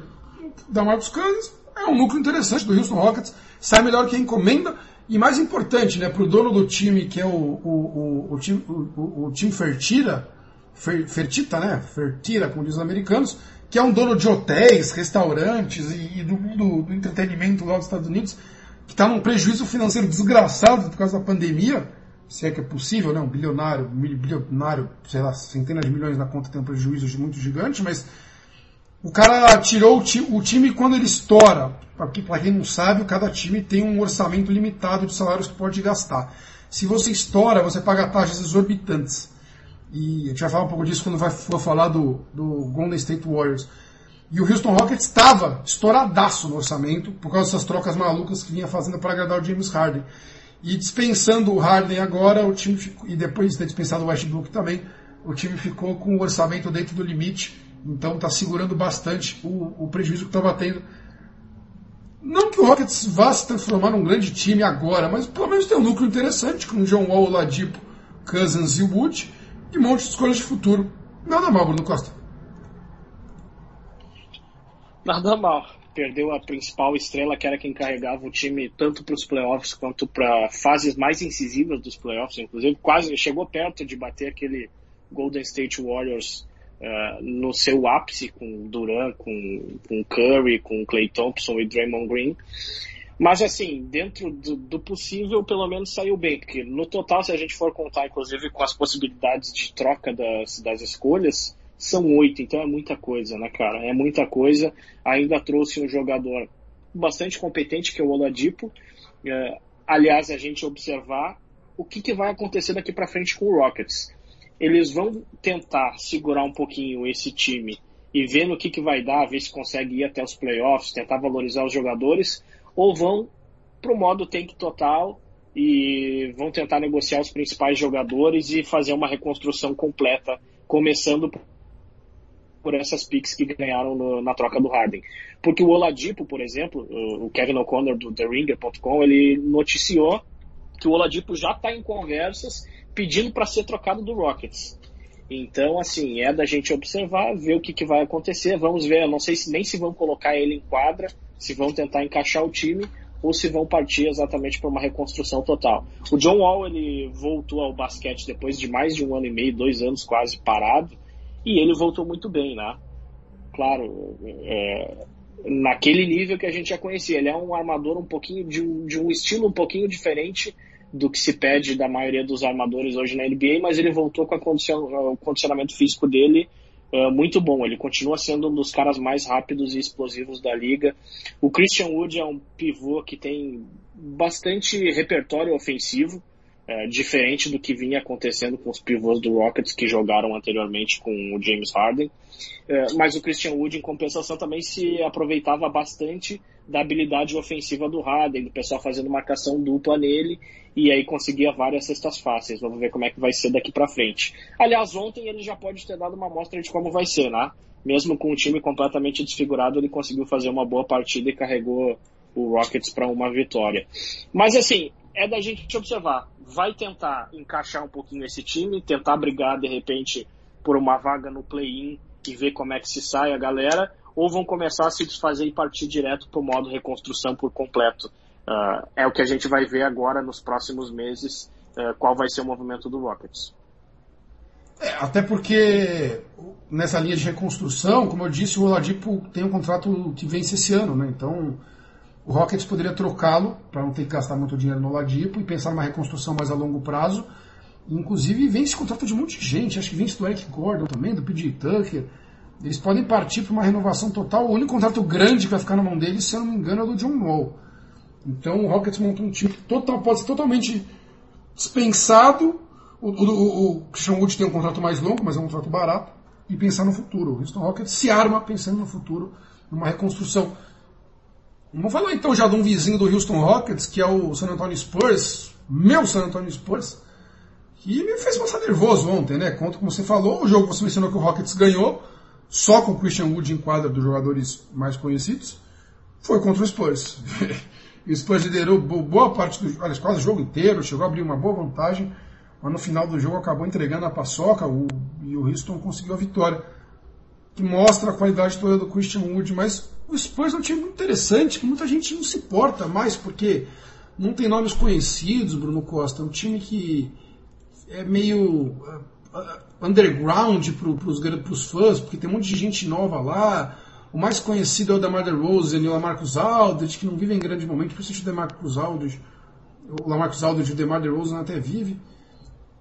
da Marcus Cousins. É um núcleo interessante do Houston Rockets. Sai melhor que a encomenda. E mais importante, né, para o dono do time, que é o, o, o, o time, o, o, time Fertira, Fer, Fertita, né? Fertira, como dizem os americanos, que é um dono de hotéis, restaurantes e, e do do entretenimento lá dos Estados Unidos, que está num prejuízo financeiro desgraçado por causa da pandemia, se é que é possível, né? Um bilionário, bilionário, sei lá, centenas de milhões na conta tem um prejuízo muito gigante, mas o cara tirou o, ti, o time quando ele estoura. Para quem não sabe, cada time tem um orçamento limitado de salários que pode gastar. Se você estoura, você paga taxas exorbitantes. E a gente vai falar um pouco disso quando vai, for falar do, do Golden State Warriors. E o Houston Rockets estava estouradaço no orçamento por causa dessas trocas malucas que vinha fazendo para agradar o James Harden. E dispensando o Harden agora, o time ficou, e depois de ter dispensado o Westbrook também, o time ficou com o orçamento dentro do limite. Então está segurando bastante o, o prejuízo que estava tendo. Não que o Rockets vá se transformar num grande time agora, mas pelo menos tem um núcleo interessante com o John Wall, Ladipo, Cousins e Wood e um monte de escolhas de futuro. Nada mal, Bruno Costa. Nada mal. Perdeu a principal estrela, que era quem carregava o time tanto para os playoffs quanto para fases mais incisivas dos playoffs. Inclusive, quase chegou perto de bater aquele Golden State Warriors uh, no seu ápice, com Durant, com, com Curry, com Clay Thompson e Draymond Green. Mas assim, dentro do, do, possível, pelo menos saiu bem, porque no total, se a gente for contar, inclusive, com as possibilidades de troca das, das escolhas, são oito, então é muita coisa, né, cara? É muita coisa. Ainda trouxe um jogador bastante competente, que é o Oladipo. É, aliás, a gente observar o que, que vai acontecer daqui para frente com o Rockets. Eles vão tentar segurar um pouquinho esse time e ver no que, que vai dar, ver se consegue ir até os playoffs, tentar valorizar os jogadores, ou vão para o modo tank total e vão tentar negociar os principais jogadores e fazer uma reconstrução completa, começando por essas picks que ganharam no, na troca do Harden. Porque o Oladipo, por exemplo, o Kevin O'Connor do TheRinger.com, ele noticiou que o Oladipo já está em conversas pedindo para ser trocado do Rockets. Então, assim, é da gente observar, ver o que, que vai acontecer. Vamos ver, eu não sei se nem se vão colocar ele em quadra, se vão tentar encaixar o time ou se vão partir exatamente para uma reconstrução total. O John Wall ele voltou ao basquete depois de mais de um ano e meio, dois anos quase parado, e ele voltou muito bem, né? Claro, é, naquele nível que a gente já conhecia. Ele é um armador um pouquinho de um, de um estilo um pouquinho diferente do que se pede da maioria dos armadores hoje na NBA, mas ele voltou com condicion, o condicionamento físico dele uh, muito bom. Ele continua sendo um dos caras mais rápidos e explosivos da liga. O Christian Wood é um pivô que tem bastante repertório ofensivo, uh, diferente do que vinha acontecendo com os pivôs do Rockets que jogaram anteriormente com o James Harden. Uh, mas o Christian Wood, em compensação, também se aproveitava bastante da habilidade ofensiva do Harden, do pessoal fazendo marcação dupla nele, e aí conseguia várias cestas fáceis. Vamos ver como é que vai ser daqui para frente. Aliás, ontem ele já pode ter dado uma amostra de como vai ser, né? Mesmo com o time completamente desfigurado, ele conseguiu fazer uma boa partida e carregou o Rockets para uma vitória. Mas assim, é da gente observar. Vai tentar encaixar um pouquinho esse time, tentar brigar de repente por uma vaga no play-in e ver como é que se sai a galera, ou vão começar a se desfazer e partir direto para o modo reconstrução por completo. Uh, é o que a gente vai ver agora nos próximos meses, uh, qual vai ser o movimento do Rockets. É, até porque nessa linha de reconstrução, como eu disse, o Oladipo tem um contrato que vence esse ano, né? Então o Rockets poderia trocá-lo para não ter que gastar muito dinheiro no Oladipo e pensar numa reconstrução mais a longo prazo. Inclusive vence contrato de um monte de gente, acho que vence do Eric Gordon também, do PJ Tucker. Eles podem partir para uma renovação total. O único contrato grande que vai ficar na mão deles, se eu não me engano, é do John Wall. Então o Rockets montou um time que total, pode ser totalmente dispensado. O, o, o Christian Wood tem um contrato mais longo, mas é um contrato barato. E pensar no futuro. O Houston Rockets se arma pensando no futuro, numa reconstrução. Vamos falar então já de um vizinho do Houston Rockets, que é o San Antonio Spurs, meu San Antonio Spurs, que me fez passar nervoso ontem, né? Conta como você falou, o jogo você mencionou que o Rockets ganhou, só com o Christian Wood em quadra dos jogadores mais conhecidos, foi contra o Spurs. o Spurs liderou boa parte do olha, quase o jogo inteiro, chegou a abrir uma boa vantagem, mas no final do jogo acabou entregando a paçoca o, e o Houston conseguiu a vitória, que mostra a qualidade toda do Christian Wood, mas o Spurs é um time muito interessante, que muita gente não se importa mais, porque não tem nomes conhecidos, Bruno Costa, é um time que é meio uh, uh, underground para os fãs, porque tem um monte de gente nova lá. O mais conhecido é o DeMar DeRozan e o Lamarcus Aldridge, que não vivem grande momento, principalmente o DeMarcus Aldridge. O Lamarcus Aldridge e o DeMar DeRozan até vive.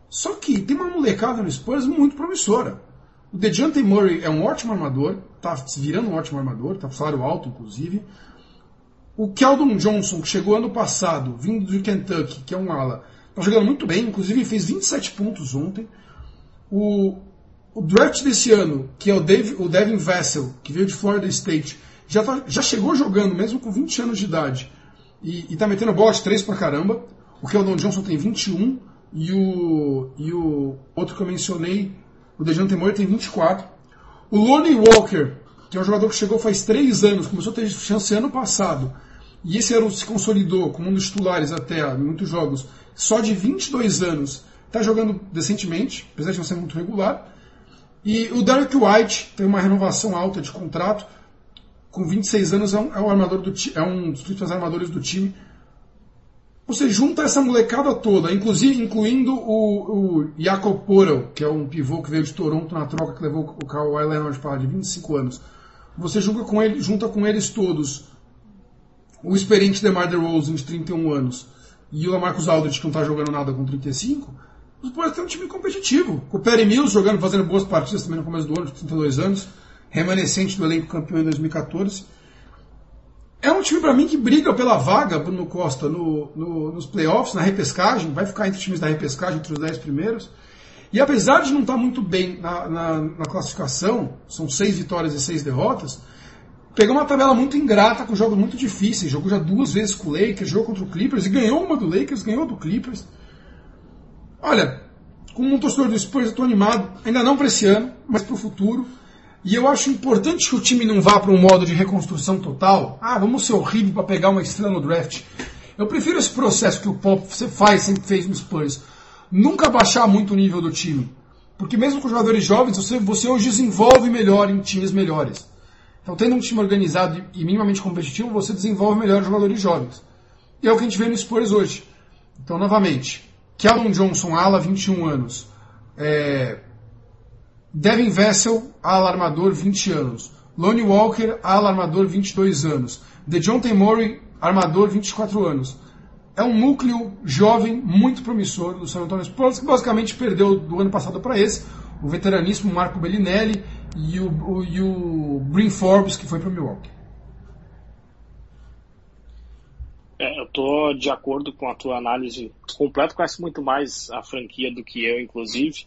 Só que tem uma molecada no Spurs muito promissora. O DeJounte Murray é um ótimo armador, está se virando um ótimo armador, está com salário alto, inclusive. O Keldon Johnson, que chegou ano passado, vindo do Kentucky, que é um ala, está jogando muito bem, inclusive fez 27 pontos ontem. O, o draft desse ano, que é o, Dave, o Devin Vassell, que veio de Florida State, já, tá, já chegou jogando, mesmo com 20 anos de idade, e, está metendo bola de 3 pra caramba. O Keldon Johnson tem 21, e o, e o outro que eu mencionei, o Dejante Murray, tem 24. O Lonnie Walker, que é um jogador que chegou faz 3 anos, começou a ter chance ano passado, e esse ano se consolidou como um dos titulares até muitos jogos, só de 22 anos, está jogando decentemente, apesar de não ser muito regular. E o Derek White tem uma renovação alta de contrato, com 26 anos é um, é um armador do é um dos principais armadores do time. Você junta essa molecada toda, inclusive incluindo o, o Jacob Porel, que é um pivô que veio de Toronto na troca que levou o Kawhi Leonard para lá de 25 anos. Você junta com, ele, junta com eles todos o experiente DeMar DeRozan de 31 anos e o Lamarcus Aldridge que não está jogando nada com 35, os Spurs têm um time competitivo. Com o Perry Mills jogando, fazendo boas partidas também no começo do ano, de 32 anos, remanescente do elenco campeão em 2014. É um time para mim que briga pela vaga, Bruno Costa, no, no, nos playoffs, na repescagem, vai ficar entre os times da repescagem, entre os 10 primeiros. E apesar de não estar tá muito bem na, na, na classificação, são seis vitórias e seis derrotas, pegou uma tabela muito ingrata, com jogos muito difíceis. Jogou já duas vezes com o Lakers, jogou contra o Clippers e ganhou uma do Lakers, ganhou do Clippers. Olha, como um torcedor do Spurs, eu estou animado, ainda não para esse ano, mas para o futuro. E eu acho importante que o time não vá para um modo de reconstrução total. Ah, vamos ser horrível para pegar uma estrela no draft. Eu prefiro esse processo que o Pop faz, sempre fez no Spurs. Nunca baixar muito o nível do time. Porque mesmo com jogadores jovens, você, você hoje desenvolve melhor em times melhores. Então, tendo um time organizado e minimamente competitivo, você desenvolve melhor jogadores jovens. E é o que a gente vê no Spurs hoje. Então, novamente, Keldon Johnson, ala, 21 anos. É... Devin Vessel, ala armador, 20 anos. Lonnie Walker, ala armador, 22 anos. DeJounte Murray, armador, 24 anos. É um núcleo jovem muito promissor do San Antonio Spurs, que basicamente perdeu do ano passado para esse o veteraníssimo Marco Bellinelli e o, o, e o Bryn Forbes, que foi para Milwaukee. É, eu tô de acordo com a tua análise completa, conhece muito mais a franquia do que eu, inclusive.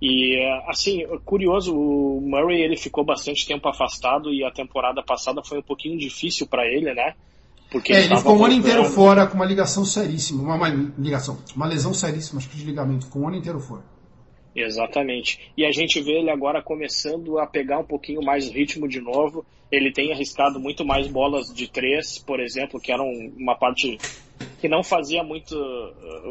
E assim, curioso, o Murray ele ficou bastante tempo afastado e a temporada passada foi um pouquinho difícil para ele, né? Porque é, ele, ele ficou um ano inteiro fora com uma ligação seríssima, uma, uma, ligação, uma lesão seríssima, acho que de ligamento, ficou um ano inteiro fora. Exatamente. E a gente vê ele agora começando a pegar um pouquinho mais ritmo de novo. Ele tem arriscado muito mais bolas de três, por exemplo, que era uma parte que não fazia muito,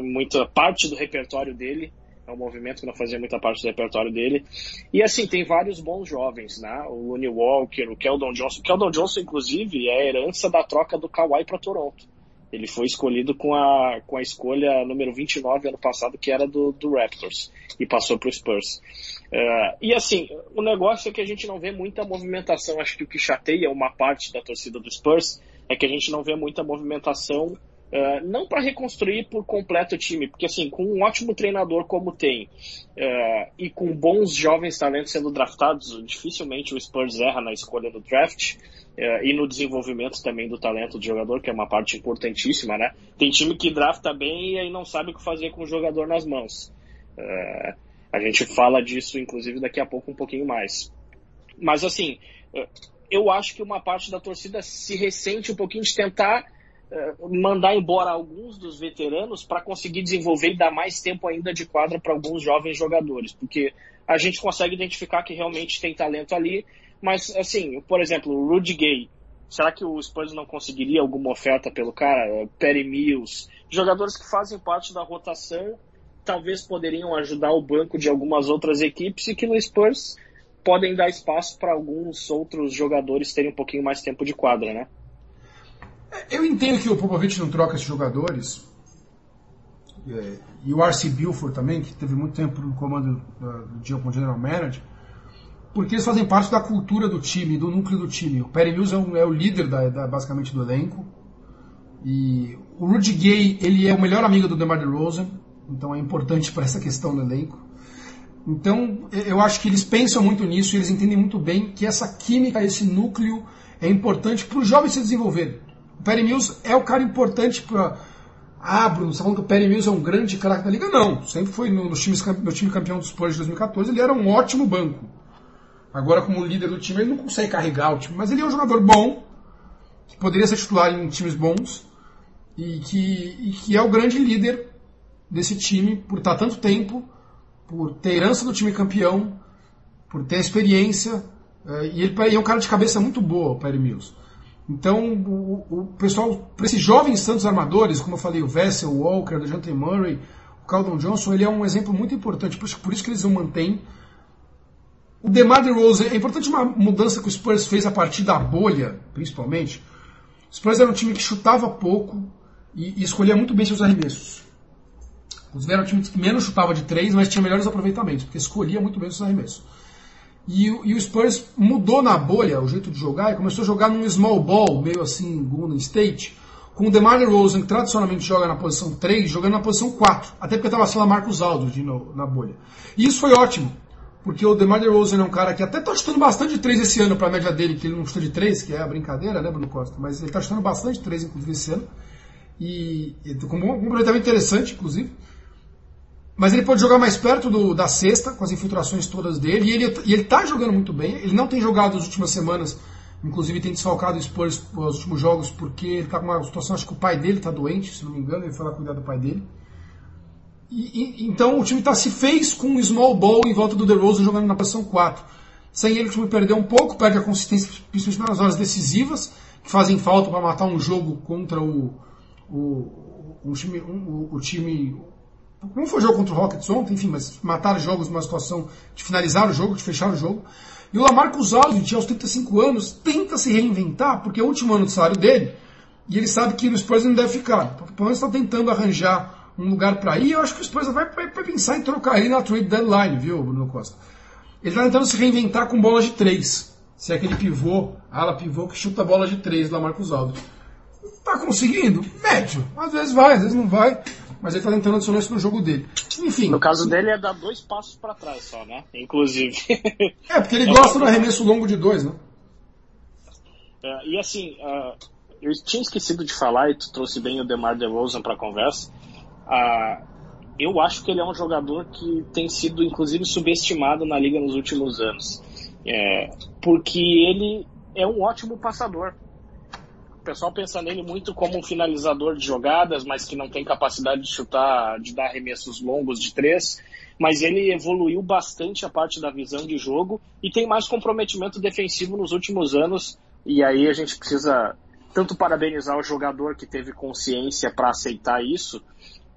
muita parte do repertório dele. É um movimento que não fazia muita parte do repertório dele. E assim, tem vários bons jovens, né? O Looney Walker, o Keldon Johnson. O Keldon Johnson, inclusive, é a herança da troca do Kawhi para Toronto. Ele foi escolhido com a, com a escolha número 29 ano passado, que era do, do Raptors, e passou para o Spurs. Uh, e assim, o negócio é que a gente não vê muita movimentação. Acho que o que chateia uma parte da torcida do Spurs é que a gente não vê muita movimentação, uh, não para reconstruir por completo o time, porque assim, com um ótimo treinador como tem, uh, e com bons jovens talentos sendo draftados, dificilmente o Spurs erra na escolha do draft. e no desenvolvimento também do talento do jogador, que é uma parte importantíssima, né? Tem time que drafta bem e aí não sabe o que fazer com o jogador nas mãos. Uh, a gente fala disso, inclusive, daqui a pouco um pouquinho mais. Mas, assim, eu acho que uma parte da torcida se ressente um pouquinho de tentar mandar embora alguns dos veteranos para conseguir desenvolver e dar mais tempo ainda de quadra para alguns jovens jogadores, porque a gente consegue identificar que realmente tem talento ali, mas assim, por exemplo, o Rudy Gay, será que o Spurs não conseguiria alguma oferta pelo cara? Perry Mills, jogadores que fazem parte da rotação talvez poderiam ajudar o banco de algumas outras equipes e que no Spurs podem dar espaço para alguns outros jogadores terem um pouquinho mais tempo de quadra, né? Eu entendo que o Popovich não troca esses jogadores. É, e o R.C. Buford também, que teve muito tempo no comando do dia como general manager, porque eles fazem parte da cultura do time, do núcleo do time. O Perry Mills é, um, é o líder da, da, basicamente do elenco. E o Rudy Gay, ele é o melhor amigo do DeMar DeRozan. Então é importante para essa questão do elenco. Então eu acho que eles pensam muito nisso e eles entendem muito bem que essa química, esse núcleo é importante para os jovens se desenvolverem. Perry Mills é o cara importante para. Ah, Bruno, você está falando que o Perry Mills é um grande craque da liga? Não, sempre foi no, no, time, no time campeão dos Spurs de 2014, ele era um ótimo banco. Agora, como líder do time, ele não consegue carregar o time, mas ele é um jogador bom, que poderia ser titular em times bons, e que, e que é o grande líder desse time por estar tanto tempo, por ter herança do time campeão, por ter experiência. É, e ele é um cara de cabeça muito boa, o Perry Mills. Então, o, o pessoal, para esses jovens Santos armadores, como eu falei, o Vessel, o Walker, o Jante Murray, o Caldon Johnson, ele é um exemplo muito importante, por, por isso que eles o mantêm. O DeMar DeRozan, é importante uma mudança que o Spurs fez a partir da bolha, principalmente. O Spurs era um time que chutava pouco e, e escolhia muito bem seus arremessos. Inclusive era o time que menos chutava de três, mas tinha melhores aproveitamentos, porque escolhia muito bem os arremessos. E, e, o Spurs mudou na bolha o jeito de jogar e começou a jogar num small ball, meio assim, Golden State, com o DeMar DeRozan, que tradicionalmente joga na posição 3, jogando na posição 4, até porque estava sendo a Marcos Aldo no, na bolha. E isso foi ótimo, porque o DeMar DeRozan é um cara que até está chutando bastante de 3 esse ano para a média dele, que ele não chuta de 3, que é a brincadeira, né, Bruno Costa? Mas ele está chutando bastante de 3, inclusive, esse ano. E, e com um aproveitamento interessante, inclusive. Mas ele pode jogar mais perto do, da sexta, com as infiltrações todas dele, e ele, e ele tá jogando muito bem. Ele não tem jogado nas últimas semanas, inclusive tem desfalcado o Spurs nos últimos jogos, porque ele tá com uma situação, acho que o pai dele tá doente, se não me engano, ele foi lá cuidar do pai dele. E, e, então o time tá, se fez com um small ball em volta do DeRozan jogando na posição 4. Sem ele o time perdeu um pouco, perde a consistência, principalmente nas horas decisivas, que fazem falta para matar um jogo contra o, o, o, time, o, o time como foi o jogo contra o Rockets ontem, enfim, mas matar jogos numa situação de finalizar o jogo, de fechar o jogo. E o Lamarcus Aldridge, aos 35 anos, tenta se reinventar, porque é o último ano de salário dele, e ele sabe que no Spurs não deve ficar. Pelo menos está tentando arranjar um lugar para ir, eu acho que o Spurs vai, vai, vai, pensar em trocar ele na trade deadline, viu, Bruno Costa? Ele está tentando se reinventar com bola de 3. Se é aquele pivô, ala pivô que chuta bola de 3 lá Marcos Aldridge. Tá conseguindo? Médio. Às vezes vai, às vezes não vai mas ele está tentando adicionar isso no jogo dele. Enfim. No caso dele é dar dois passos para trás só, né? Inclusive. é, porque ele é gosta do arremesso longo de dois, né? É, e assim, uh, eu tinha esquecido de falar, e tu trouxe bem o DeMar DeRozan para a conversa. Uh, eu acho que ele é um jogador que tem sido, inclusive, subestimado na liga nos últimos anos. É, porque ele é um ótimo passador pessoal pensa nele muito como um finalizador de jogadas, mas que não tem capacidade de chutar, de dar arremessos longos de três. Mas ele evoluiu bastante a parte da visão de jogo e tem mais comprometimento defensivo nos últimos anos. E aí a gente precisa tanto parabenizar o jogador que teve consciência para aceitar isso,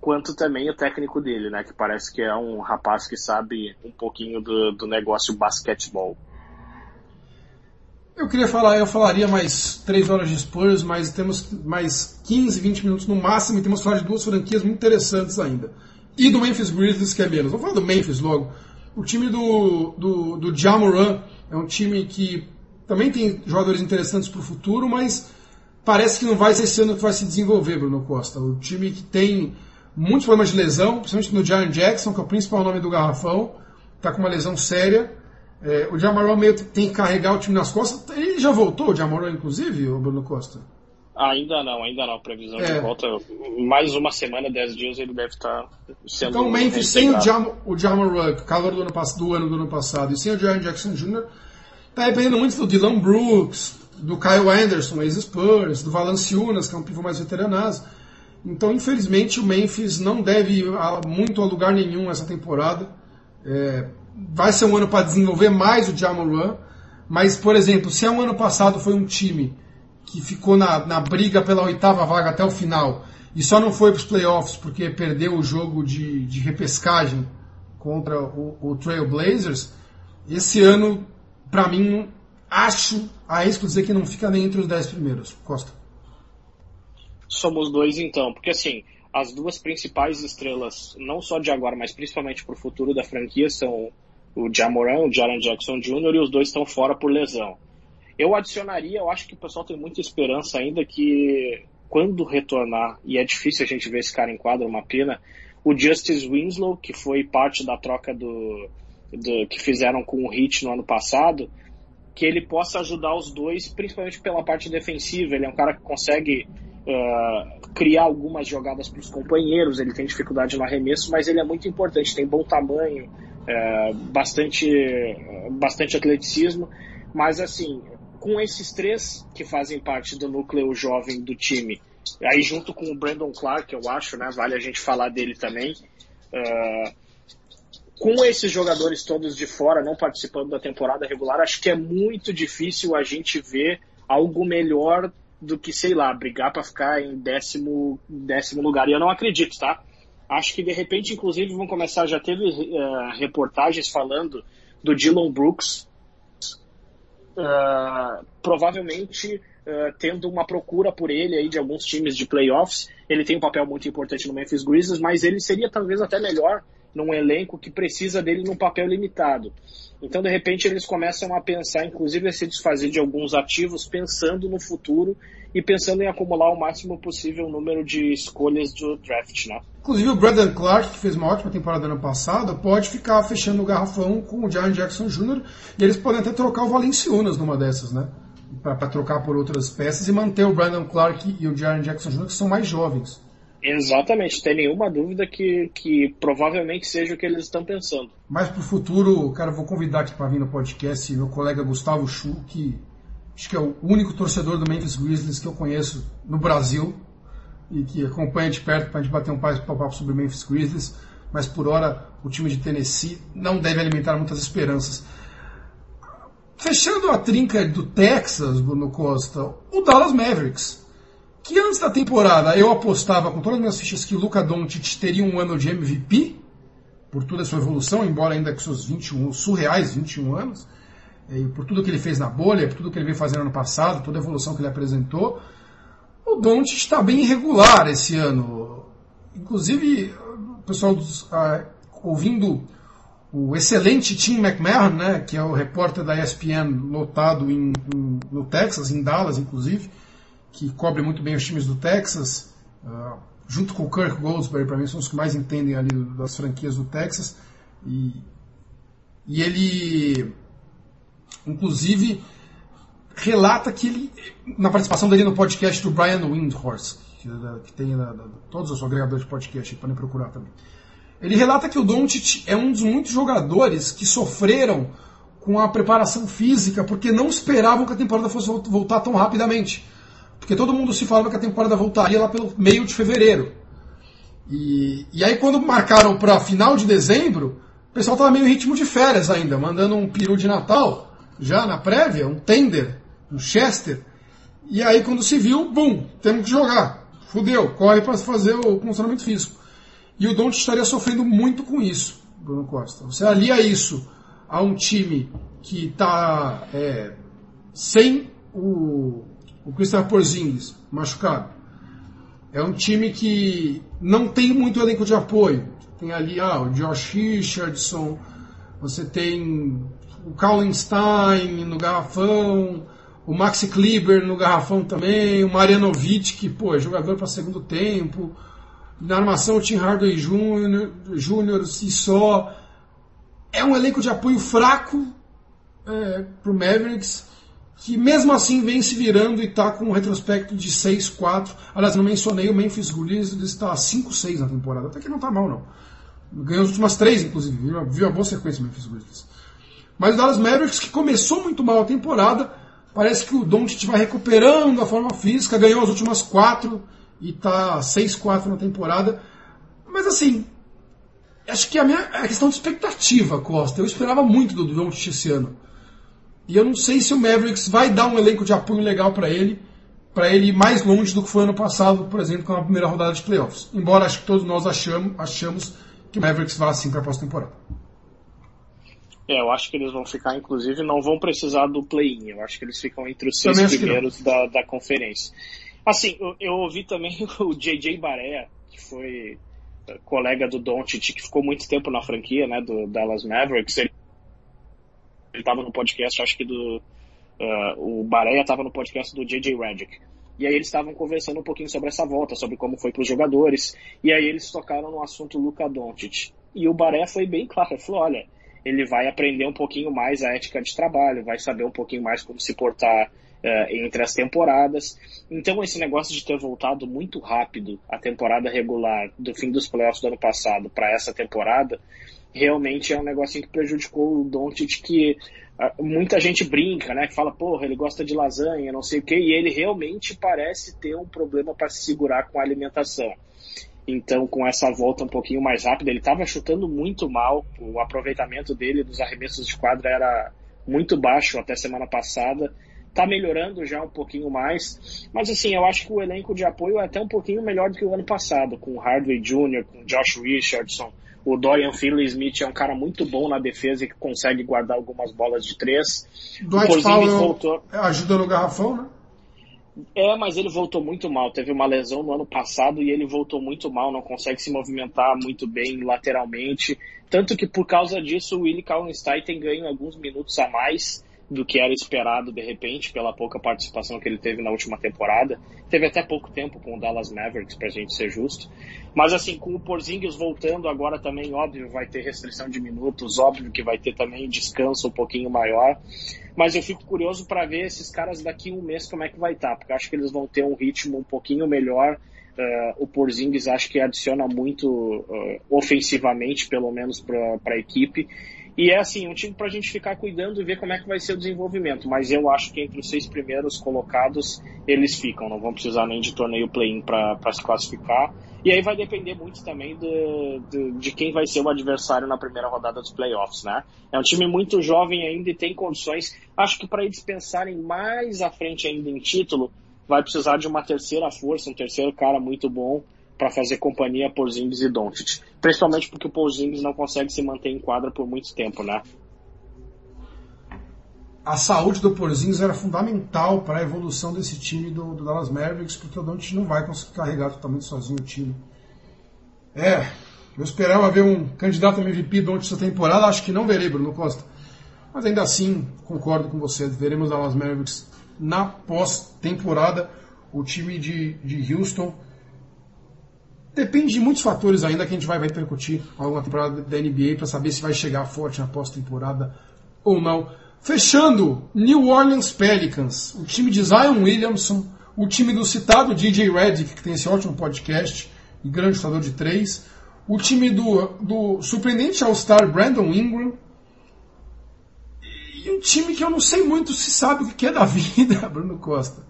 quanto também o técnico dele, né? Que parece que é um rapaz que sabe um pouquinho do, do negócio basquetebol. Eu queria falar, eu falaria mais 3 horas de Spurs, mas temos mais 15, 20 minutos no máximo e temos que falar de duas franquias muito interessantes ainda. E do Memphis Grizzlies, que é menos. Vamos falar do Memphis logo. O time do, do, do Jamoran é um time que também tem jogadores interessantes para o futuro, mas parece que não vai ser esse ano que vai se desenvolver, Bruno Costa. O time que tem muitos problemas de lesão, principalmente no Jaren Jackson, que é o principal nome do garrafão, está com uma lesão séria. É, o Jamoran meio tem que carregar o time nas costas. Ele já voltou, o Jamoran, inclusive, o Bruno Costa? Ainda não, ainda não. Previsão é. de volta. Mais uma semana, dez dias, ele deve estar tá sendo. Então, o Memphis sem o, Jam, o Jamoran, calor do ano, do ano do ano passado, e sem o Jaren Jackson Jr., está dependendo muito do Dylan Brooks, do Kyle Anderson, ex-Spurs, do Valanciunas, que é um pivô mais veteranazo. Então, infelizmente, o Memphis não deve ir muito a lugar nenhum essa temporada. É, vai ser um ano para desenvolver mais o Jamoran, mas, por exemplo, se é um ano passado foi um time que ficou na, na briga pela oitava vaga até o final e só não foi para os playoffs porque perdeu o jogo de, de repescagem contra o, o Trail Blazers, esse ano, para mim, acho, arrisco dizer que não fica nem entre os dez primeiros. Costa. Somos dois então, porque assim, as duas principais estrelas, não só de agora, mas principalmente para o futuro da franquia, são o Jamoran, o Jaren Jackson Jr., e os dois estão fora por lesão. Eu adicionaria, eu acho que o pessoal tem muita esperança ainda que quando retornar, e é difícil a gente ver esse cara em quadro, uma pena, o Justice Winslow, que foi parte da troca do, do que fizeram com o Heat no ano passado, que ele possa ajudar os dois, principalmente pela parte defensiva. Ele é um cara que consegue uh, criar algumas jogadas para os companheiros, ele tem dificuldade no arremesso, mas ele é muito importante, tem bom tamanho, é, bastante, bastante atleticismo, mas assim, com esses três que fazem parte do núcleo jovem do time, aí junto com o Brandon Clark, eu acho, né, vale a gente falar dele também, uh, com esses jogadores todos de fora não participando da temporada regular, acho que é muito difícil a gente ver algo melhor do que, sei lá, brigar para ficar em décimo, décimo lugar. E eu não acredito, tá? Acho que de repente, inclusive, vão começar. Já teve uh, reportagens falando do Dylan Brooks, uh, provavelmente uh, tendo uma procura por ele aí de alguns times de playoffs. Ele tem um papel muito importante no Memphis Grizzlies, mas ele seria talvez até melhor num elenco que precisa dele num papel limitado. Então, de repente, eles começam a pensar, inclusive, a se desfazer de alguns ativos, pensando no futuro e pensando em acumular o máximo possível o número de escolhas do draft, né? Inclusive o Brandon Clark, que fez uma ótima temporada ano passado, pode ficar fechando o garrafão com o Jaren Jackson Jr. e eles podem até trocar o Valenciunas numa dessas, né? Para trocar por outras peças e manter o Brandon Clark e o Jaren Jackson Jr., que são mais jovens. Exatamente, tem nenhuma dúvida que, que provavelmente seja o que eles estão pensando. Mas para o futuro, cara, vou convidar aqui para vir no podcast meu colega Gustavo Chu, que acho que é o único torcedor do Memphis Grizzlies que eu conheço no Brasil e que acompanha de perto para a gente bater um papo sobre o Memphis Grizzlies. Mas por hora, o time de Tennessee não deve alimentar muitas esperanças. Fechando a trinca do Texas, Bruno Costa, o Dallas Mavericks que antes da temporada eu apostava com todas as minhas fichas que Luca Doncic teria um ano de MVP, por toda a sua evolução, embora ainda com seus 21, surreais 21 anos, e por tudo que ele fez na bolha, por tudo que ele veio fazendo ano passado, toda a evolução que ele apresentou, o Doncic está bem irregular esse ano. Inclusive, o pessoal dos, ah, ouvindo o excelente Tim McMahon, né, que é o repórter da ESPN lotado em, em, no Texas, em Dallas, inclusive, que cobre muito bem os times do Texas, uh, junto com o Kirk Goldsberry, para mim são os que mais entendem ali das franquias do Texas. E, e ele, inclusive, relata que ele, na participação dele no podcast do Brian Windhorst, que, que tem na, na, todos os agregadores de podcast, podem procurar também. Ele relata que o Doncic é um dos muitos jogadores que sofreram com a preparação física porque não esperavam que a temporada fosse voltar tão rapidamente. Porque todo mundo se falava que a temporada voltaria lá pelo meio de fevereiro. E, e aí quando marcaram para final de dezembro, o pessoal estava meio em ritmo de férias ainda, mandando um peru de Natal, já na prévia, um tender, um Chester. E aí quando se viu, bum, temos que jogar. Fudeu, corre para fazer o funcionamento físico. E o Don't estaria sofrendo muito com isso, Bruno Costa. Você alia isso a um time que está é, sem o, o Christopher Porzingis machucado. É um time que não tem muito elenco de apoio. Tem ali ah, o Josh Richardson, você tem o Kallenstein no garrafão, o Maxi Kleber no garrafão também, o Marianovic, que pô, é jogador para segundo tempo. Na armação o Tim Hardaway Jr., e só. É um elenco de apoio fraco é, pro Mavericks, que mesmo assim vem se virando e está com um retrospecto de 6-4. Aliás, não mencionei o Memphis Grizzlies, está 5-6 na temporada, até que não está mal não. Ganhou as últimas três, inclusive, viu, viu a boa sequência o Memphis Grizzlies. Mas o Dallas Mavericks, que começou muito mal a temporada, parece que o Doncic vai recuperando a forma física, ganhou as últimas quatro e está 6-4 na temporada. Mas assim, acho que a minha a questão de expectativa, Costa. Eu esperava muito do Doncic esse ano. E eu não sei se o Mavericks vai dar um elenco de apoio legal para ele, para ele ir mais longe do que foi ano passado, por exemplo, com a primeira rodada de playoffs. Embora acho que todos nós achamos, achamos que o Mavericks vá assim para a pós-temporada. É, eu acho que eles vão ficar, inclusive, não vão precisar do play-in. Eu acho que eles ficam entre os seis primeiros da, da conferência. Assim, eu, eu, ouvi também o JJ Barea, que foi colega do Doncic, que ficou muito tempo na franquia, né, do Dallas Mavericks. Ele estava no podcast, acho que do... Uh, o Barea estava no podcast do JJ Redick. E aí eles estavam conversando um pouquinho sobre essa volta, sobre como foi para os jogadores. E aí eles tocaram no assunto Luca Doncic. E o Baré foi bem claro, ele falou, olha, ele vai aprender um pouquinho mais a ética de trabalho, vai saber um pouquinho mais como se portar uh, entre as temporadas. Então esse negócio de ter voltado muito rápido a temporada regular do fim dos playoffs do ano passado para essa temporada, realmente é um negócio que prejudicou o Doncic que uh, muita gente brinca, né? Fala, porra, ele gosta de lasanha, não sei o quê, e ele realmente parece ter um problema para se segurar com a alimentação. Então, com essa volta um pouquinho mais rápida, ele estava chutando muito mal. O aproveitamento dele dos arremessos de quadra era muito baixo até semana passada. Está melhorando já um pouquinho mais. Mas, assim, eu acho que o elenco de apoio é até um pouquinho melhor do que o ano passado, com o Hardway Jr., com o Josh Richardson. O Dorian Finley-Smith é um cara muito bom na defesa e que consegue guardar algumas bolas de três. Dwight o Powell voltou... ajuda no garrafão, né? É, mas ele voltou muito mal. Teve uma lesão no ano passado e ele voltou muito mal, não consegue se movimentar muito bem lateralmente. Tanto que por causa disso o Willie Kallenstein tem ganho alguns minutos a mais do que era esperado de repente pela pouca participação que ele teve na última temporada. Teve até pouco tempo com o Dallas Mavericks, pra gente ser justo. Mas assim, com o Porzingis voltando agora também, óbvio, vai ter restrição de minutos, óbvio que vai ter também descanso um pouquinho maior. Mas eu fico curioso para ver esses caras daqui um mês como é que vai estar, tá, porque acho que eles vão ter um ritmo um pouquinho melhor. Uh, o Porzingis acho que adiciona muito uh, ofensivamente, pelo menos para a equipe. E é assim, um time para a gente ficar cuidando e ver como é que vai ser o desenvolvimento. Mas eu acho que entre os seis primeiros colocados eles ficam, não vão precisar nem de torneio play-in para se classificar. E aí vai depender muito também de, de, de, quem vai ser o adversário na primeira rodada dos playoffs, né? É um time muito jovem ainda e tem condições. Acho que para eles pensarem mais à frente ainda em título, vai precisar de uma terceira força, um terceiro cara muito bom para fazer companhia a Porzingis e Doncic. Principalmente porque o Porzingis não consegue se manter em quadra por muito tempo, né? A saúde do Porzingis era fundamental para a evolução desse time do, do Dallas Mavericks, porque o Doncic não vai conseguir carregar totalmente sozinho o time. É, eu esperava ver um candidato a MVP durante essa temporada, acho que não verei, Bruno Costa. Mas ainda assim, concordo com você, veremos Dallas Mavericks na pós-temporada. O time de, de Houston Depende de muitos fatores ainda que a gente vai, vai repercutir ao longo da temporada da NBA para saber se vai chegar forte na pós-temporada ou não. Fechando, New Orleans Pelicans, o time de Zion Williamson, o time do citado DJ Redick, que tem esse ótimo podcast e grande chutador de três, o time do, do surpreendente All-Star Brandon Ingram, e um time que eu não sei muito se sabe o que é da vida, Bruno Costa.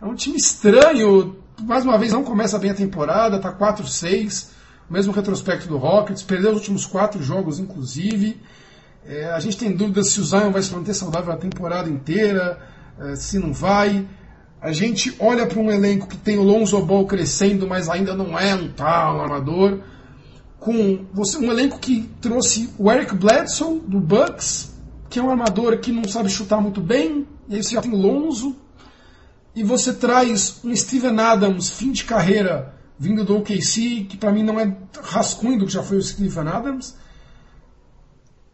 É um time estranho, mais uma vez não começa bem a temporada, está 4-6, mesmo retrospecto do Rockets, perdeu os últimos quatro jogos, inclusive. É, a gente tem dúvidas se o Zion vai se manter saudável a temporada inteira, é, se não vai. A gente olha para um elenco que tem o Lonzo Ball crescendo, mas ainda não é um tal armador. Com você, um elenco que trouxe o Eric Bledsoe, do Bucks, que é um armador que não sabe chutar muito bem, e aí você já tem Lonzo, e você traz um Steven Adams, fim de carreira, vindo do OKC, que para mim não é rascunho do que já foi o Steven Adams.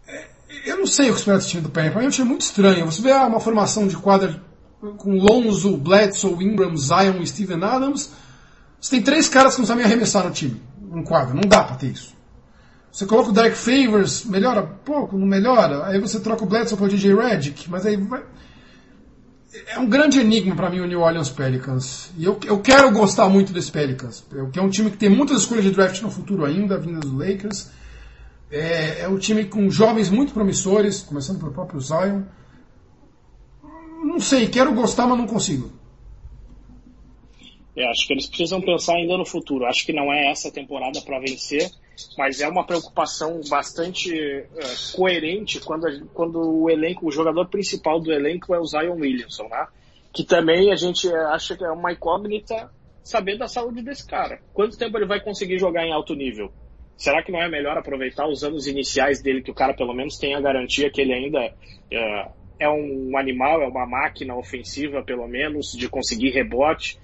É, eu não sei o que esperar desse time do Pelicans. Para mim é um time muito estranho. Você vê uma formação de quadra com Lonzo, Bledsoe, Ingram, Zion e Steven Adams. Você tem três caras que não sabem arremessar no time, um quadro. Não dá para ter isso. Você coloca o Derek Favors, melhora pouco, não melhora. Aí você troca o Bledsoe pelo DJ Redick, mas aí vai... É um grande enigma para mim o New Orleans Pelicans. E eu, eu quero gostar muito desse Pelicans, que é um time que tem muitas escolhas de draft no futuro ainda, vinda dos Lakers. É, é um time com jovens muito promissores, começando pelo próprio Zion. Não sei, quero gostar, mas não consigo. Eu acho que eles precisam pensar ainda no futuro. Acho que não é essa temporada para vencer, mas é uma preocupação bastante uh, coerente quando, a, quando o elenco, o jogador principal do elenco é o Zion Williamson, né? Que também a gente acha que é uma incógnita saber da saúde desse cara. Quanto tempo ele vai conseguir jogar em alto nível? Será que não é melhor aproveitar os anos iniciais dele, que o cara pelo menos tenha a garantia que ele ainda uh, é um animal, é uma máquina ofensiva, pelo menos, de conseguir rebote?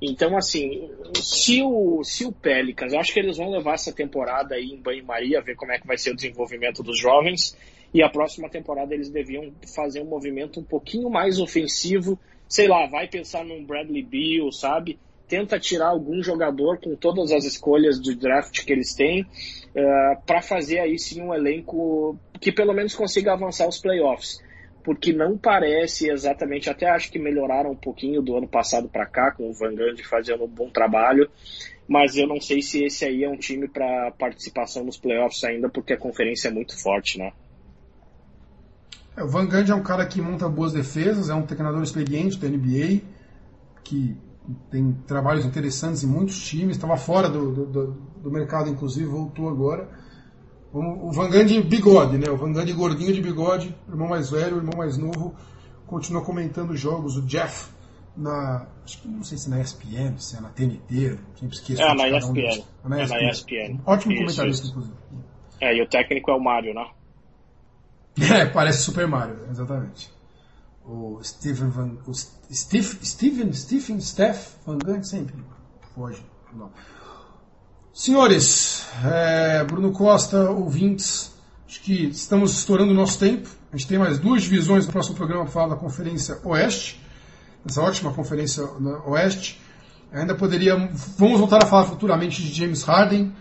Então, assim, se o, se o Pelicans, eu acho que eles vão levar essa temporada aí em banho-maria, ver como é que vai ser o desenvolvimento dos jovens, e a próxima temporada eles deviam fazer um movimento um pouquinho mais ofensivo, sei lá, vai pensar num Bradley Beal, sabe? Tenta tirar algum jogador com todas as escolhas de draft que eles têm, uh, eh, para fazer aí sim um elenco que pelo menos consiga avançar os playoffs porque não parece exatamente, até acho que melhoraram um pouquinho do ano passado para cá, com o Van Gundy fazendo um bom trabalho, mas eu não sei se esse aí é um time para participação nos playoffs ainda, porque a conferência é muito forte, né? É, o Van Gundy é um cara que monta boas defesas, é um treinador experiente da NBA, que tem trabalhos interessantes em muitos times, estava fora do, do, do mercado, inclusive, voltou agora o Van Gundy bigode, né? O Van Gundy gordinho de bigode, irmão mais velho, irmão mais novo, continua comentando jogos. O Jeff, na. Acho que não sei se é na ESPN, se é na TNT, sempre esqueço. É, na ESPN. Um na ESPN. É na ESPN. Ótimo isso, comentarista, isso. inclusive. É, e o técnico é o Mario, né? É, parece Super Mario, exatamente. O Steven Van. O Steve, Steven, Stephen, Steph Van Gundy sempre foge. Não. Senhores, é, Bruno Costa, ouvintes, acho que estamos estourando o nosso tempo. A gente tem mais duas divisões no próximo programa para falar da Conferência Oeste, essa ótima Conferência Oeste. Ainda poderia. Vamos voltar a falar futuramente de James Harden,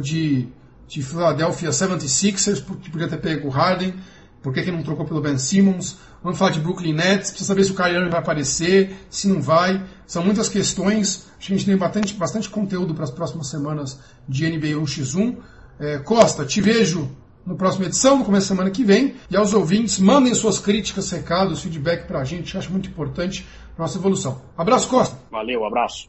de, de Philadelphia 76ers, porque podia ter pego o Harden, por que, que não trocou pelo Ben Simmons? Vamos falar de Brooklyn Nets, precisa saber se o Kyrie vai aparecer, se não vai. São muitas questões. Que a gente tem bastante, bastante conteúdo para as próximas semanas de NBA 1x1. É, Costa, te vejo no próximo edição, no começo da semana que vem. E aos ouvintes, mandem suas críticas, recados, feedback para a gente, acho muito importante para nossa evolução. Abraço, Costa. Valeu, abraço.